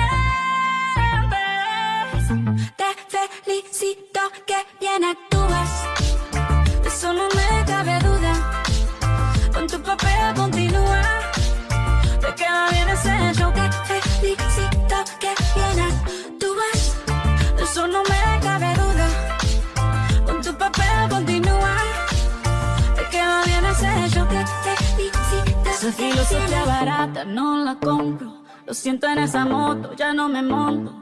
Felicito que bien actúas. De eso no me cabe duda. Con tu papel continúa. Te queda bien ese show que felicito que bien actúas. De eso no me cabe duda. Con tu papel continúa. Te queda bien ese show que felicito. Esa filosofía barata no la compro. Lo siento en esa moto, ya no me monto.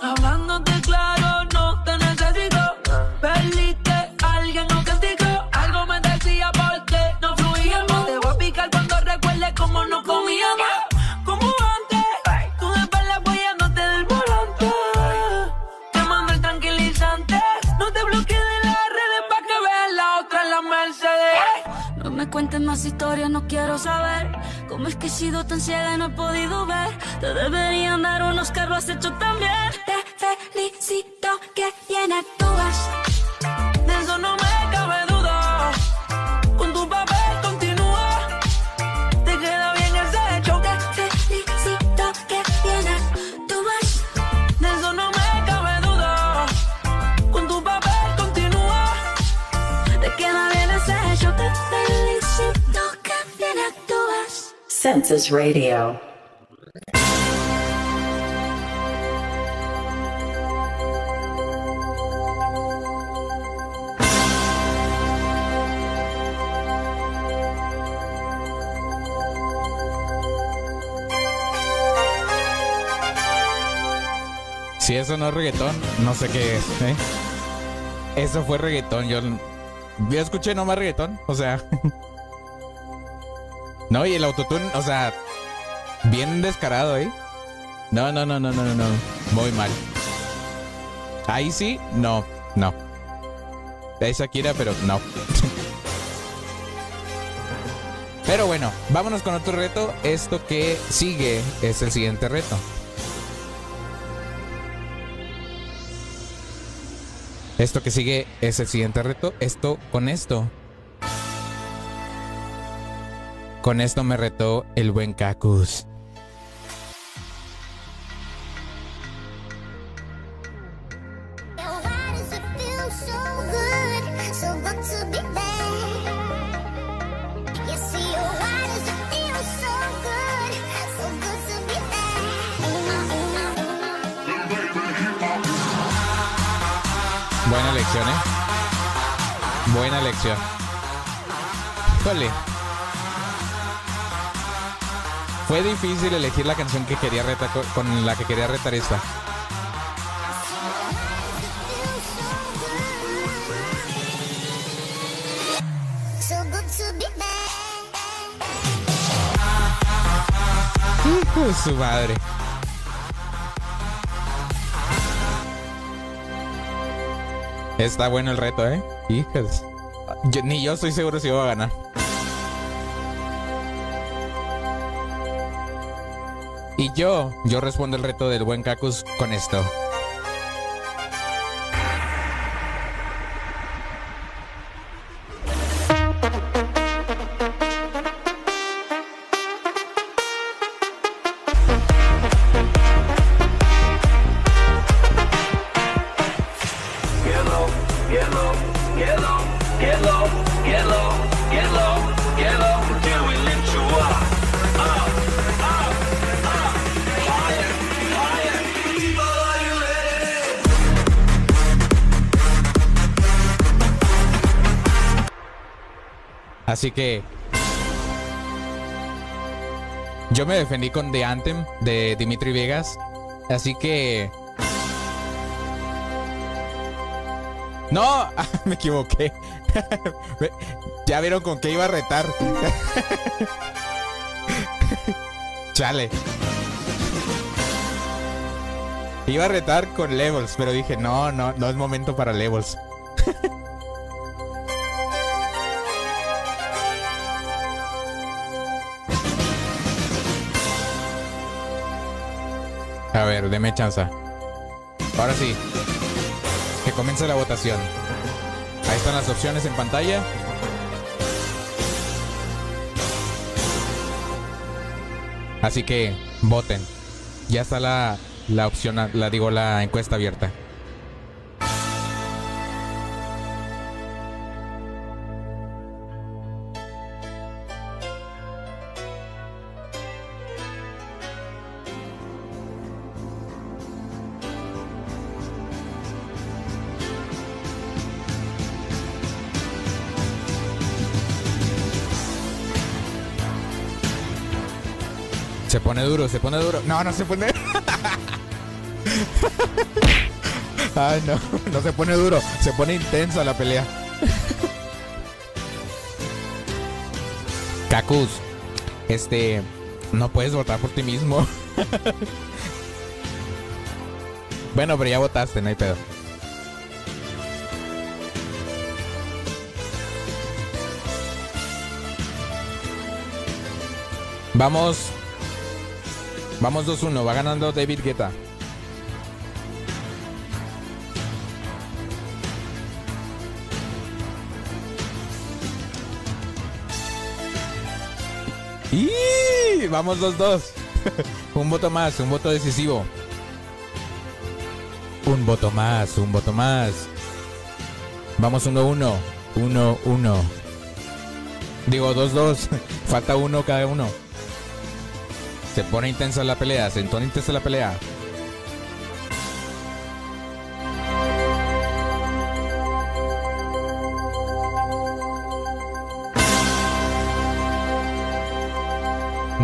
Hablándote claro, cuentes más historias, no quiero saber cómo es que he sido tan ciega y no he podido ver. Te deberían dar unos lo has hecho también. Te felicito que bien actúas. Census Radio. Si eso no es reggaetón, no sé qué es. ¿eh? Eso fue reggaetón. Yo, yo escuché nomás reggaetón. O sea. no, y el autotune, o sea, bien descarado, ¿eh? No, no, no, no, no, no, no. Muy mal. Ahí sí, no, no. Es Shakira, pero no. pero bueno, vámonos con otro reto. Esto que sigue es el siguiente reto. Esto que sigue es el siguiente reto. Esto, con esto. Con esto me retó el buen Cacus. difícil elegir la canción que quería retar con la que quería retar esta. Uh, su madre. Está bueno el reto, ¿eh? Hijas. Ni yo estoy seguro si voy a ganar. Yo, yo respondo el reto del buen Cacus con esto. Así que. Yo me defendí con The Anthem de Dimitri Vegas. Así que. ¡No! Me equivoqué. Ya vieron con qué iba a retar. Chale. Iba a retar con Levels, pero dije, no, no, no es momento para Levels. Deme chanza. Ahora sí. Que comience la votación. Ahí están las opciones en pantalla. Así que voten. Ya está la, la opción, la digo, la encuesta abierta. Se pone duro, se pone duro. No, no se pone. Ay, no, no se pone duro, se pone intensa la pelea. Cacus, este, no puedes votar por ti mismo. bueno, pero ya votaste, no hay pedo. Vamos. Vamos 2-1, va ganando David Guetta. ¡Y! Vamos 2-2. un voto más, un voto decisivo. Un voto más, un voto más. Vamos 1-1. 1-1. Digo 2-2. Falta uno cada uno. Se pone intensa la pelea, se pone intensa la pelea.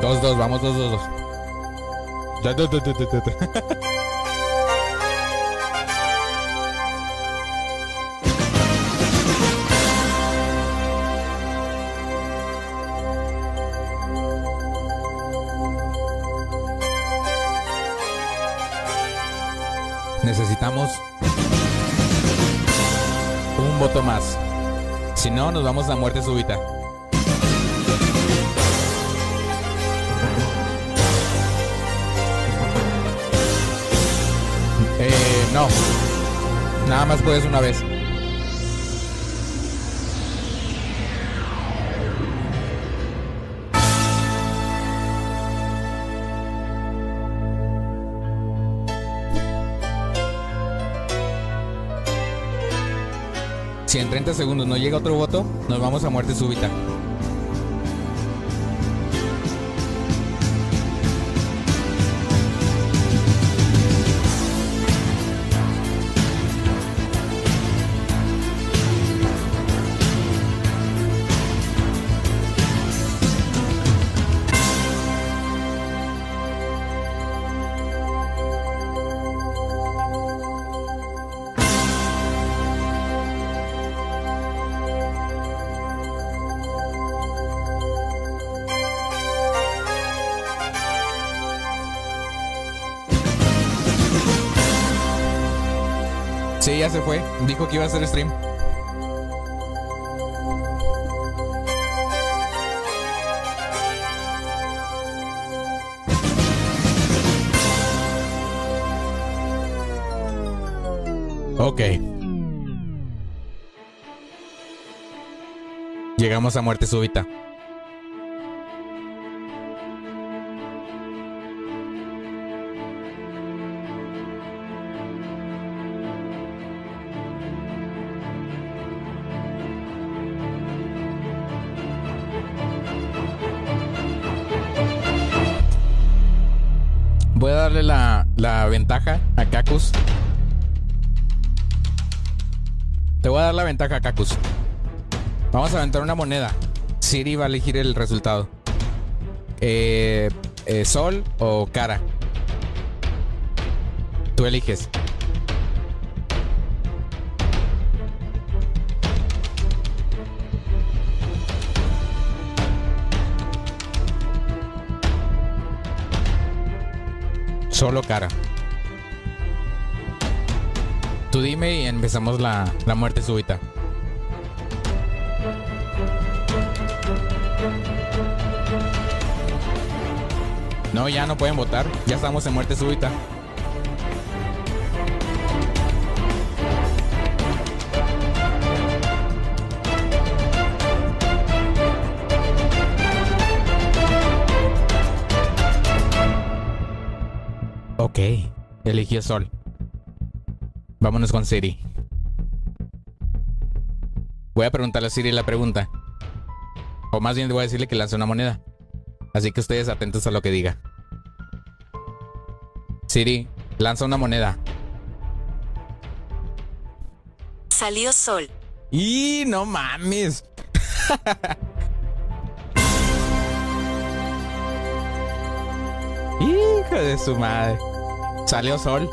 Dos, dos, vamos, dos, dos, dos. Un voto más. Si no, nos vamos a muerte súbita. Eh, no. Nada más puedes una vez. 30 segundos no llega otro voto, nos vamos a muerte súbita. Dijo que iba a hacer stream. Ok. Llegamos a muerte súbita. Te voy a dar la ventaja a Kakus. Vamos a aventar una moneda. Siri va a elegir el resultado. Eh, eh, sol o cara. Tú eliges. Solo cara. Dime y empezamos la, la muerte súbita. No, ya no pueden votar. Ya estamos en muerte súbita. Ok, eligió Sol. Vámonos con Siri. Voy a preguntarle a Siri la pregunta. O más bien le voy a decirle que lance una moneda. Así que ustedes atentos a lo que diga. Siri, lanza una moneda. Salió sol. ¡Y no mames! Hijo de su madre. Salió sol.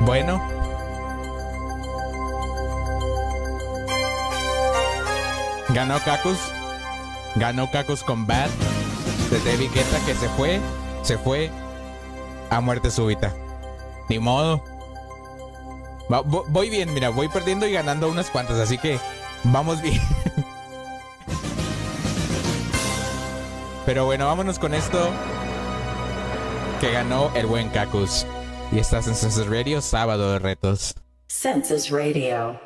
Bueno. Ganó Kakus. Ganó Kakus con Bad. De David que se fue. Se fue a muerte súbita. Ni modo. Voy bien, mira, voy perdiendo y ganando unas cuantas, así que vamos bien. Pero bueno, vámonos con esto. Que ganó el buen Kakus. Y estás en Census Radio, sábado de retos. Census Radio.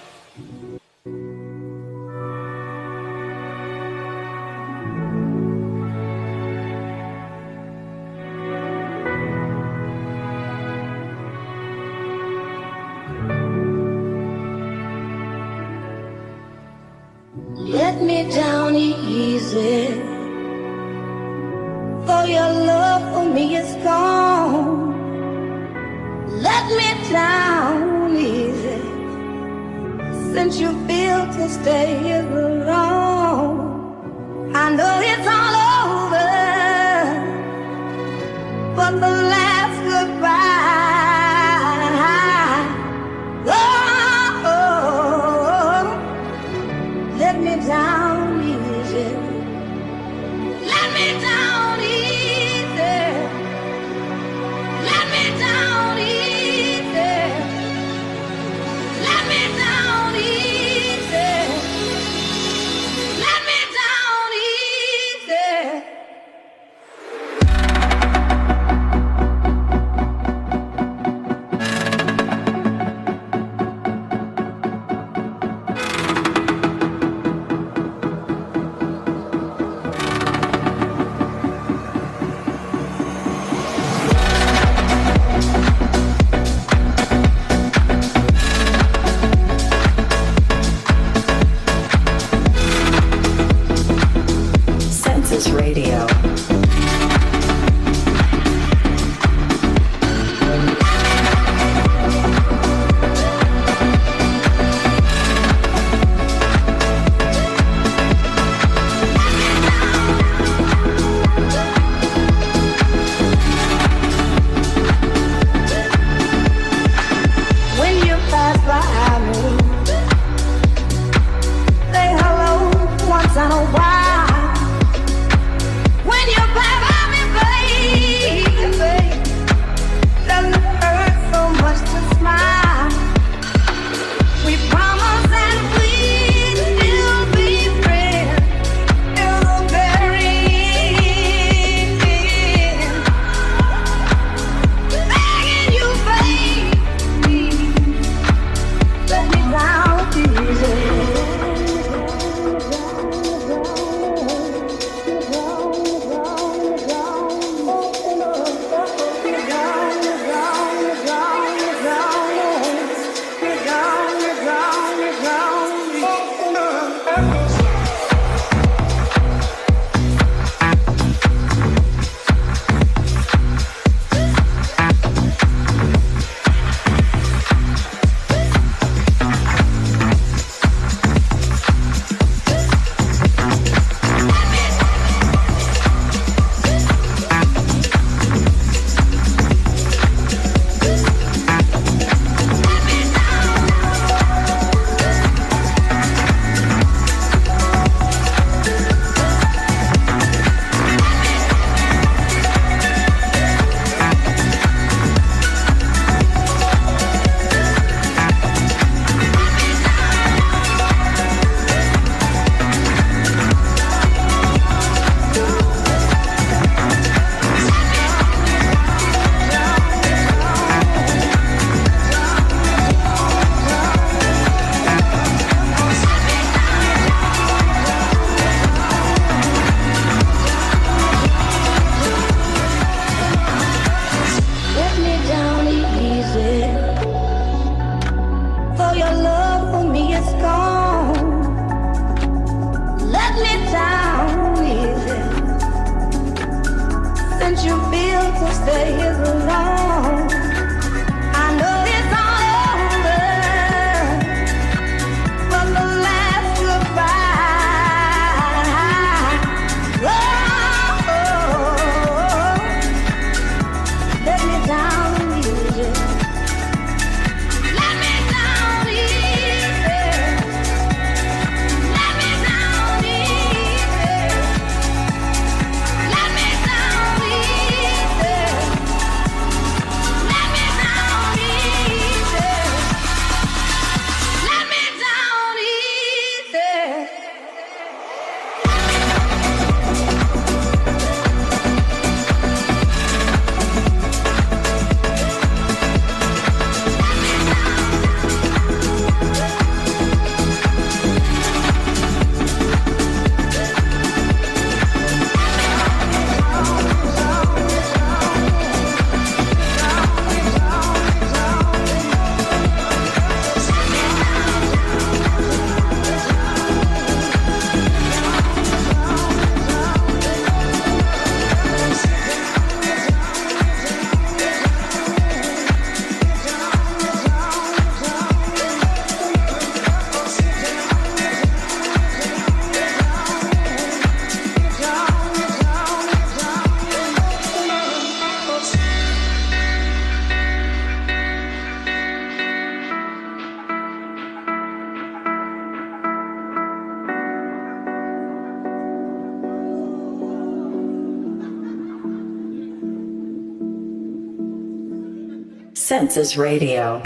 Census Radio.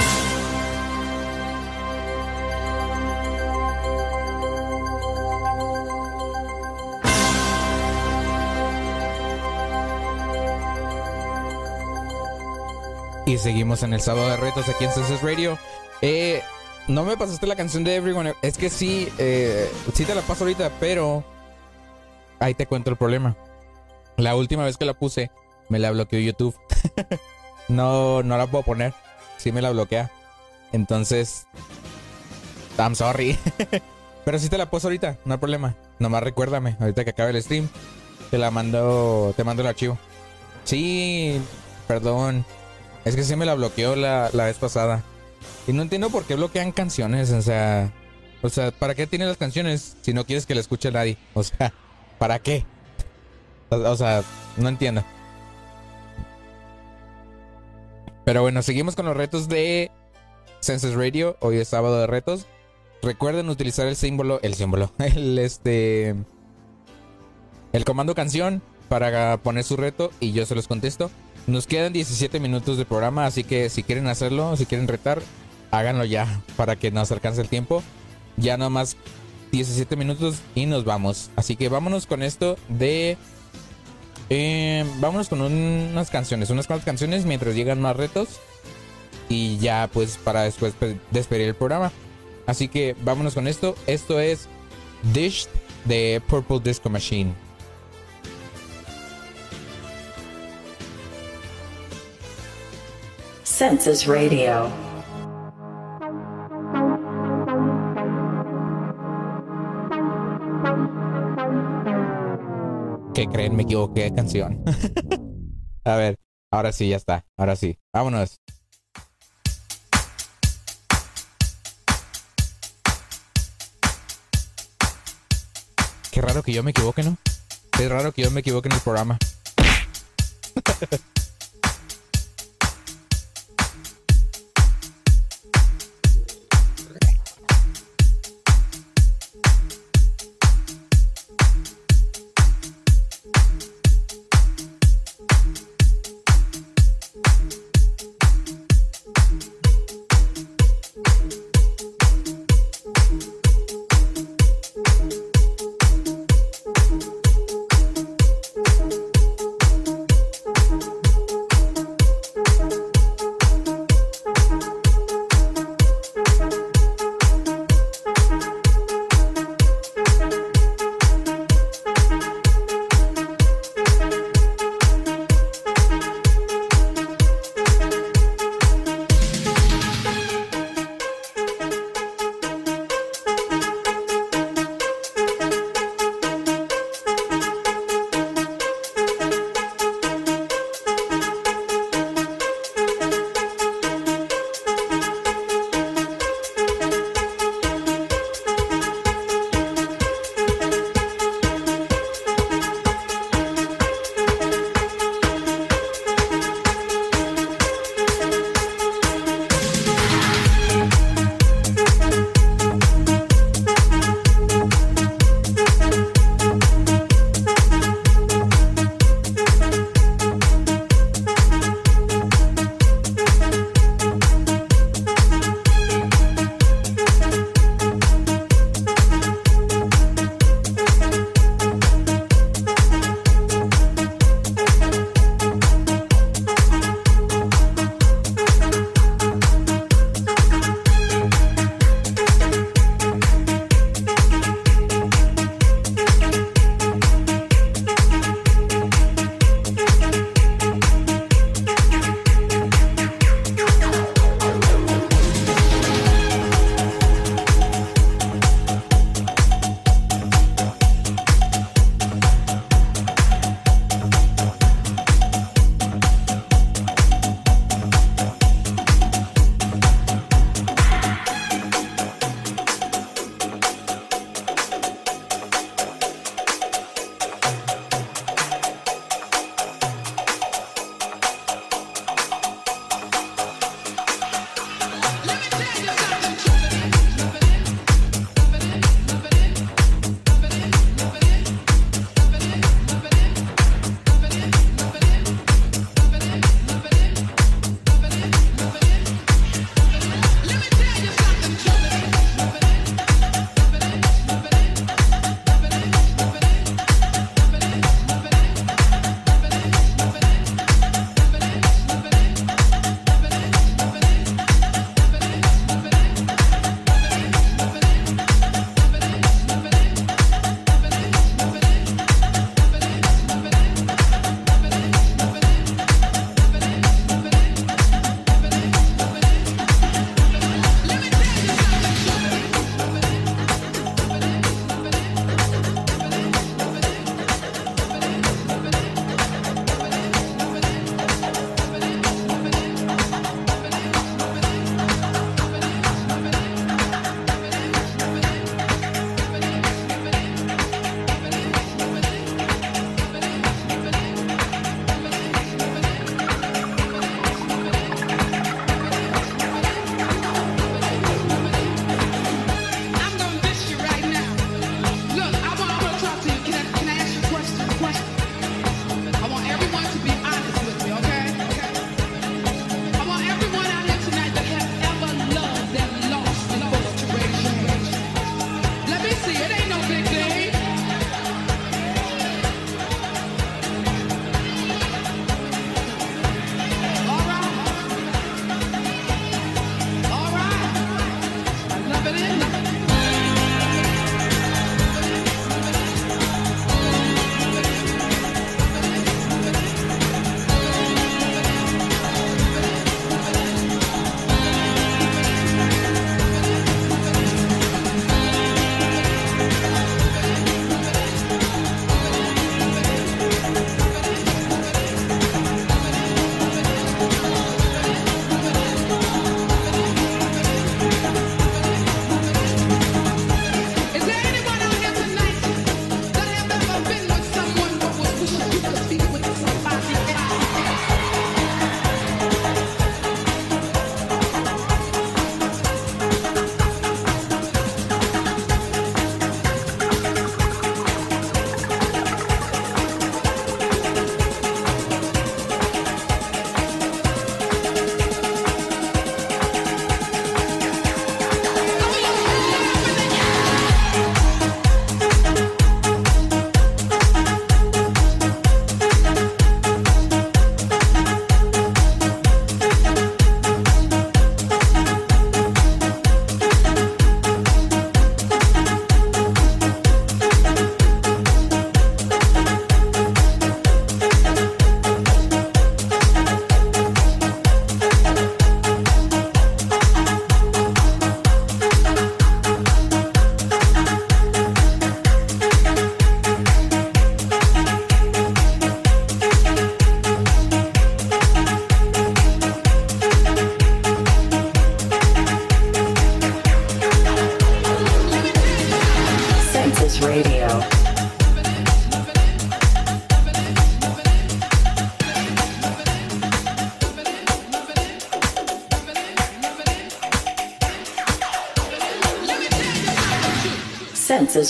Y seguimos en el sábado de retos aquí en Census Radio. Eh, no me pasaste la canción de Everyone. Es que sí, eh, sí te la paso ahorita, pero ahí te cuento el problema. La última vez que la puse, me la bloqueó YouTube. no, no la puedo poner. Sí me la bloquea. Entonces, I'm sorry. pero sí te la puse ahorita, no hay problema. Nomás recuérdame, ahorita que acabe el stream, te la mando, te mando el archivo. Sí, perdón. Es que sí me la bloqueó la, la vez pasada. Y no entiendo por qué bloquean canciones, o sea... O sea, ¿para qué tienes las canciones si no quieres que la escuche nadie? O sea, ¿para qué? O sea, no entiendo. Pero bueno, seguimos con los retos de Census Radio. Hoy es sábado de retos. Recuerden utilizar el símbolo, el símbolo, el este... El comando canción para poner su reto y yo se los contesto. Nos quedan 17 minutos de programa, así que si quieren hacerlo, si quieren retar, háganlo ya para que nos alcance el tiempo. Ya nomás 17 minutos y nos vamos. Así que vámonos con esto de... eh, vámonos con unas canciones, unas cuantas canciones mientras llegan más retos. Y ya pues para después pe- despedir el programa. Así que vámonos con esto. Esto es Dish de Purple Disco Machine. Census Radio. ¿Qué creen? Me equivoqué de canción. A ver, ahora sí, ya está. Ahora sí. Vámonos. Qué raro que yo me equivoque, ¿no? Es raro que yo me equivoque en el programa.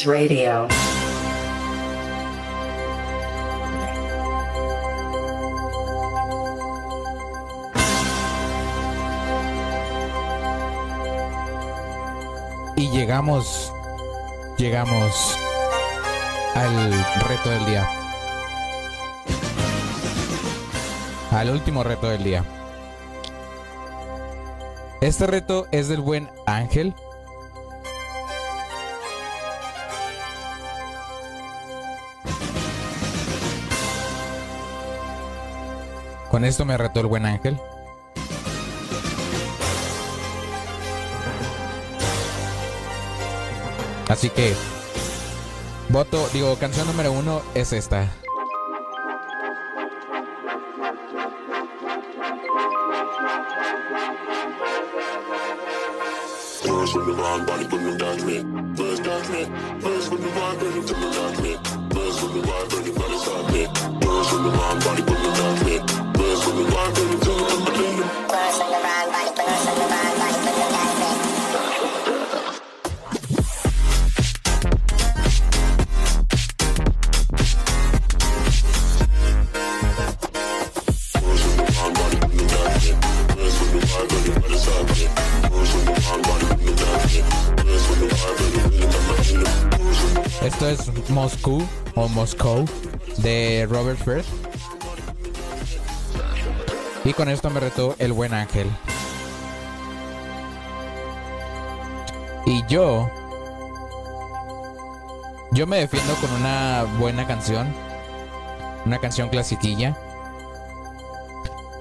Radio. Y llegamos, llegamos al reto del día. Al último reto del día. Este reto es del buen Ángel. Con esto me retó el buen Ángel. Así que, voto, digo, canción número uno es esta. Moscú o Moscow de Robert Firth. Y con esto me retó el buen ángel. Y yo. Yo me defiendo con una buena canción. Una canción clasiquilla.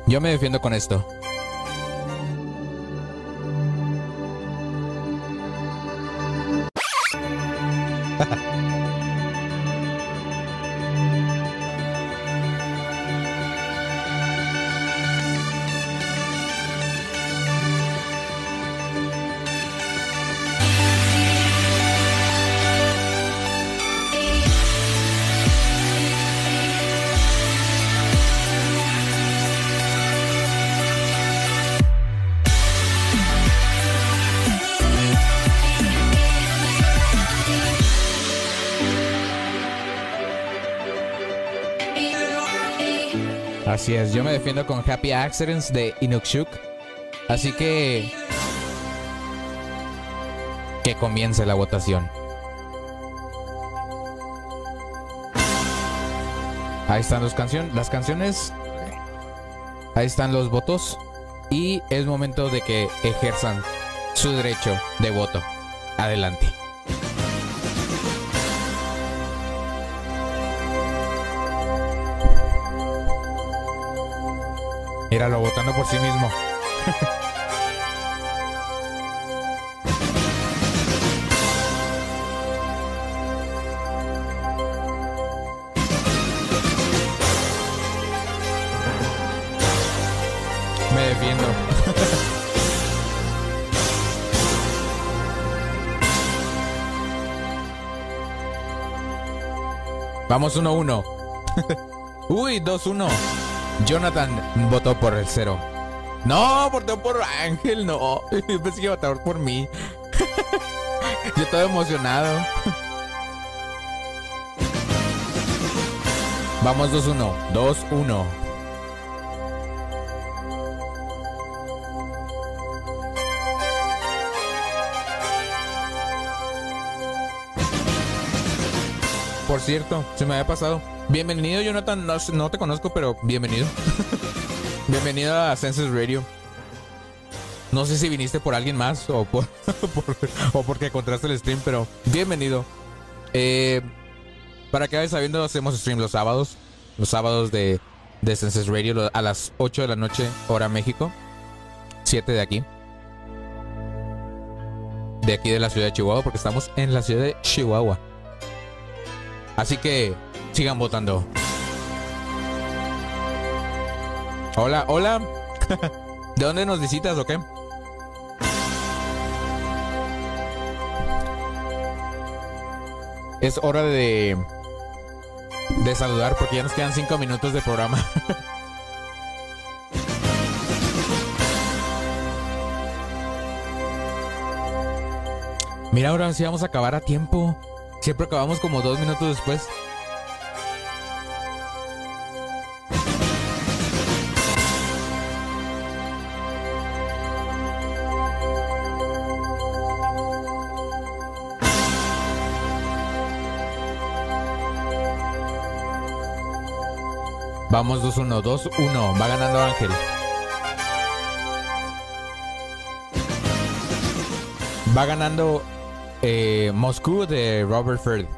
Yo me defiendo con esto. Así es, yo me defiendo con Happy Accidents de Inukshuk. Así que. Que comience la votación. Ahí están los canciones, las canciones. Ahí están los votos. Y es momento de que ejerzan su derecho de voto. Adelante. Míralo votando por sí mismo. Me defiendo. Vamos 1-1. Uy, 2-1. Jonathan votó por el cero. No, votó por Ángel, no. Pensé que iba a votar por mí. Yo estaba emocionado. Vamos 2-1. 2-1. Por cierto, se me había pasado. Bienvenido, Jonathan. No, no te conozco, pero bienvenido. bienvenido a Census Radio. No sé si viniste por alguien más o, por, por- o porque encontraste el stream, pero bienvenido. Eh, para que vayas sabiendo, hacemos stream los sábados. Los sábados de, de Census Radio a las 8 de la noche, hora México. 7 de aquí. De aquí de la ciudad de Chihuahua, porque estamos en la ciudad de Chihuahua. Así que sigan votando. Hola, hola. ¿De dónde nos visitas o qué? Es hora de de saludar porque ya nos quedan cinco minutos de programa. Mira, ahora sí vamos a acabar a tiempo. Siempre acabamos como dos minutos después. Vamos 2-1, 2-1. Va ganando Ángel. Va ganando eh, Moscú de Robert Firth.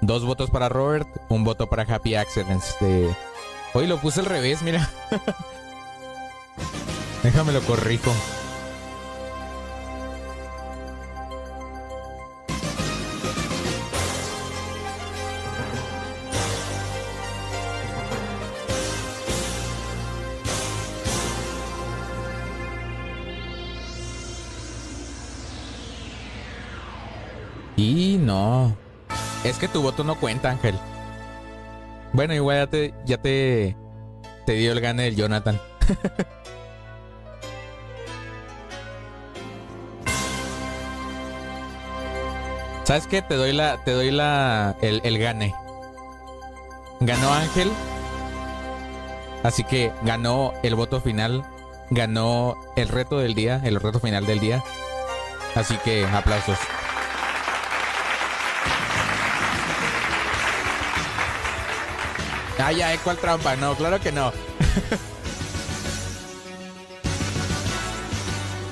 Dos votos para Robert, un voto para Happy Accidents. De... Hoy lo puse al revés, mira. Déjame lo corrijo. No. Es que tu voto no cuenta, Ángel. Bueno, igual ya te, ya te, te dio el gane del Jonathan. ¿Sabes qué? Te doy la, te doy la, el, el gane. Ganó Ángel. Así que ganó el voto final. Ganó el reto del día, el reto final del día. Así que aplausos. Ah, ya, ¿eh? ¿cuál trampa? No, claro que no.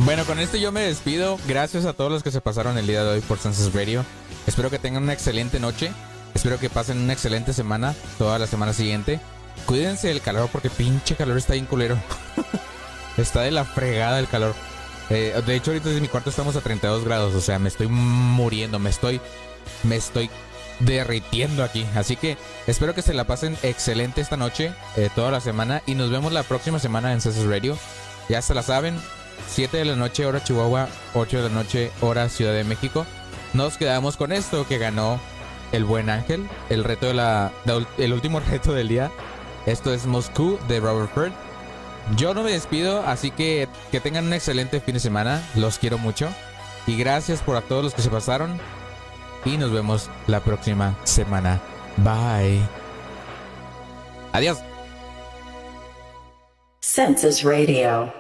bueno, con esto yo me despido. Gracias a todos los que se pasaron el día de hoy por Census Radio. Espero que tengan una excelente noche. Espero que pasen una excelente semana, toda la semana siguiente. Cuídense del calor porque pinche calor está bien culero. está de la fregada el calor. Eh, de hecho, ahorita desde mi cuarto estamos a 32 grados. O sea, me estoy muriendo. Me estoy. Me estoy derritiendo aquí. Así que espero que se la pasen excelente esta noche, eh, toda la semana. Y nos vemos la próxima semana en Cesar Radio. Ya se la saben. 7 de la noche, hora Chihuahua. 8 de la noche, hora Ciudad de México. Nos quedamos con esto que ganó el buen ángel. El reto de la. el último reto del día. Esto es Moscú de Robert Ford. Yo no me despido, así que que tengan un excelente fin de semana. Los quiero mucho. Y gracias por a todos los que se pasaron. Y nos vemos la próxima semana. Bye. Adiós. Census Radio.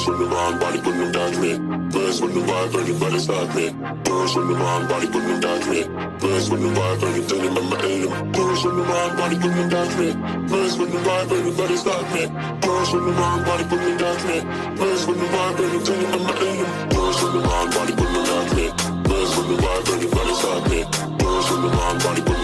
Girls from the wrong body, put them down me. Birds from the vibe, everybody start me. Girls from the wrong body, put them down me. Birds from the vibe, everything in my aim. Girls from the wrong body, put them down me. Birds from the vibe, everybody start me. Girls from the wrong body, put them down me. Birds from the vibe, everything in my aim. Girls from the wrong body, put them down me. Birds from the vibe, everybody start me. Girls from the wrong body, put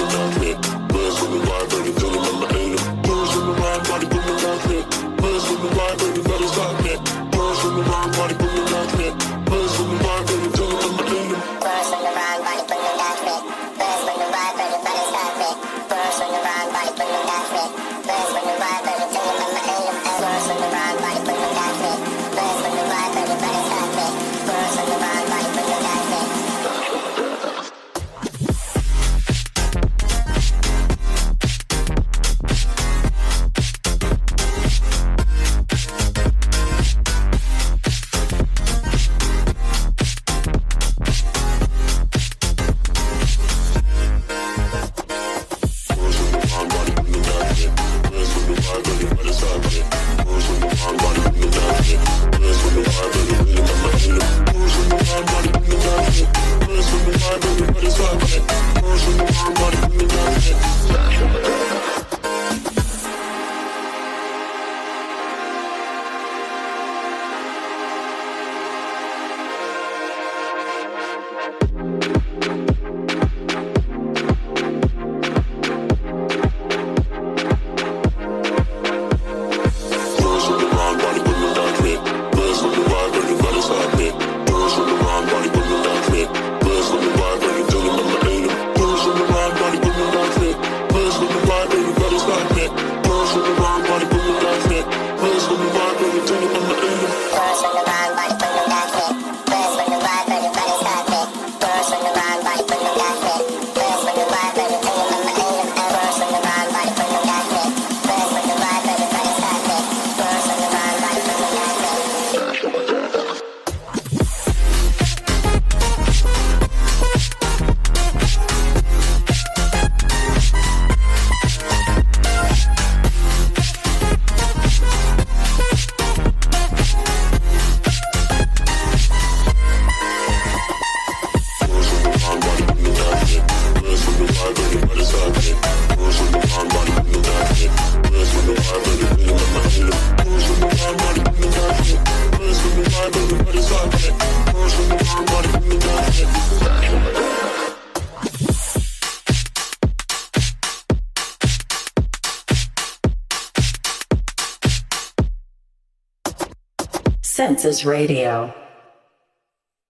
Census Radio.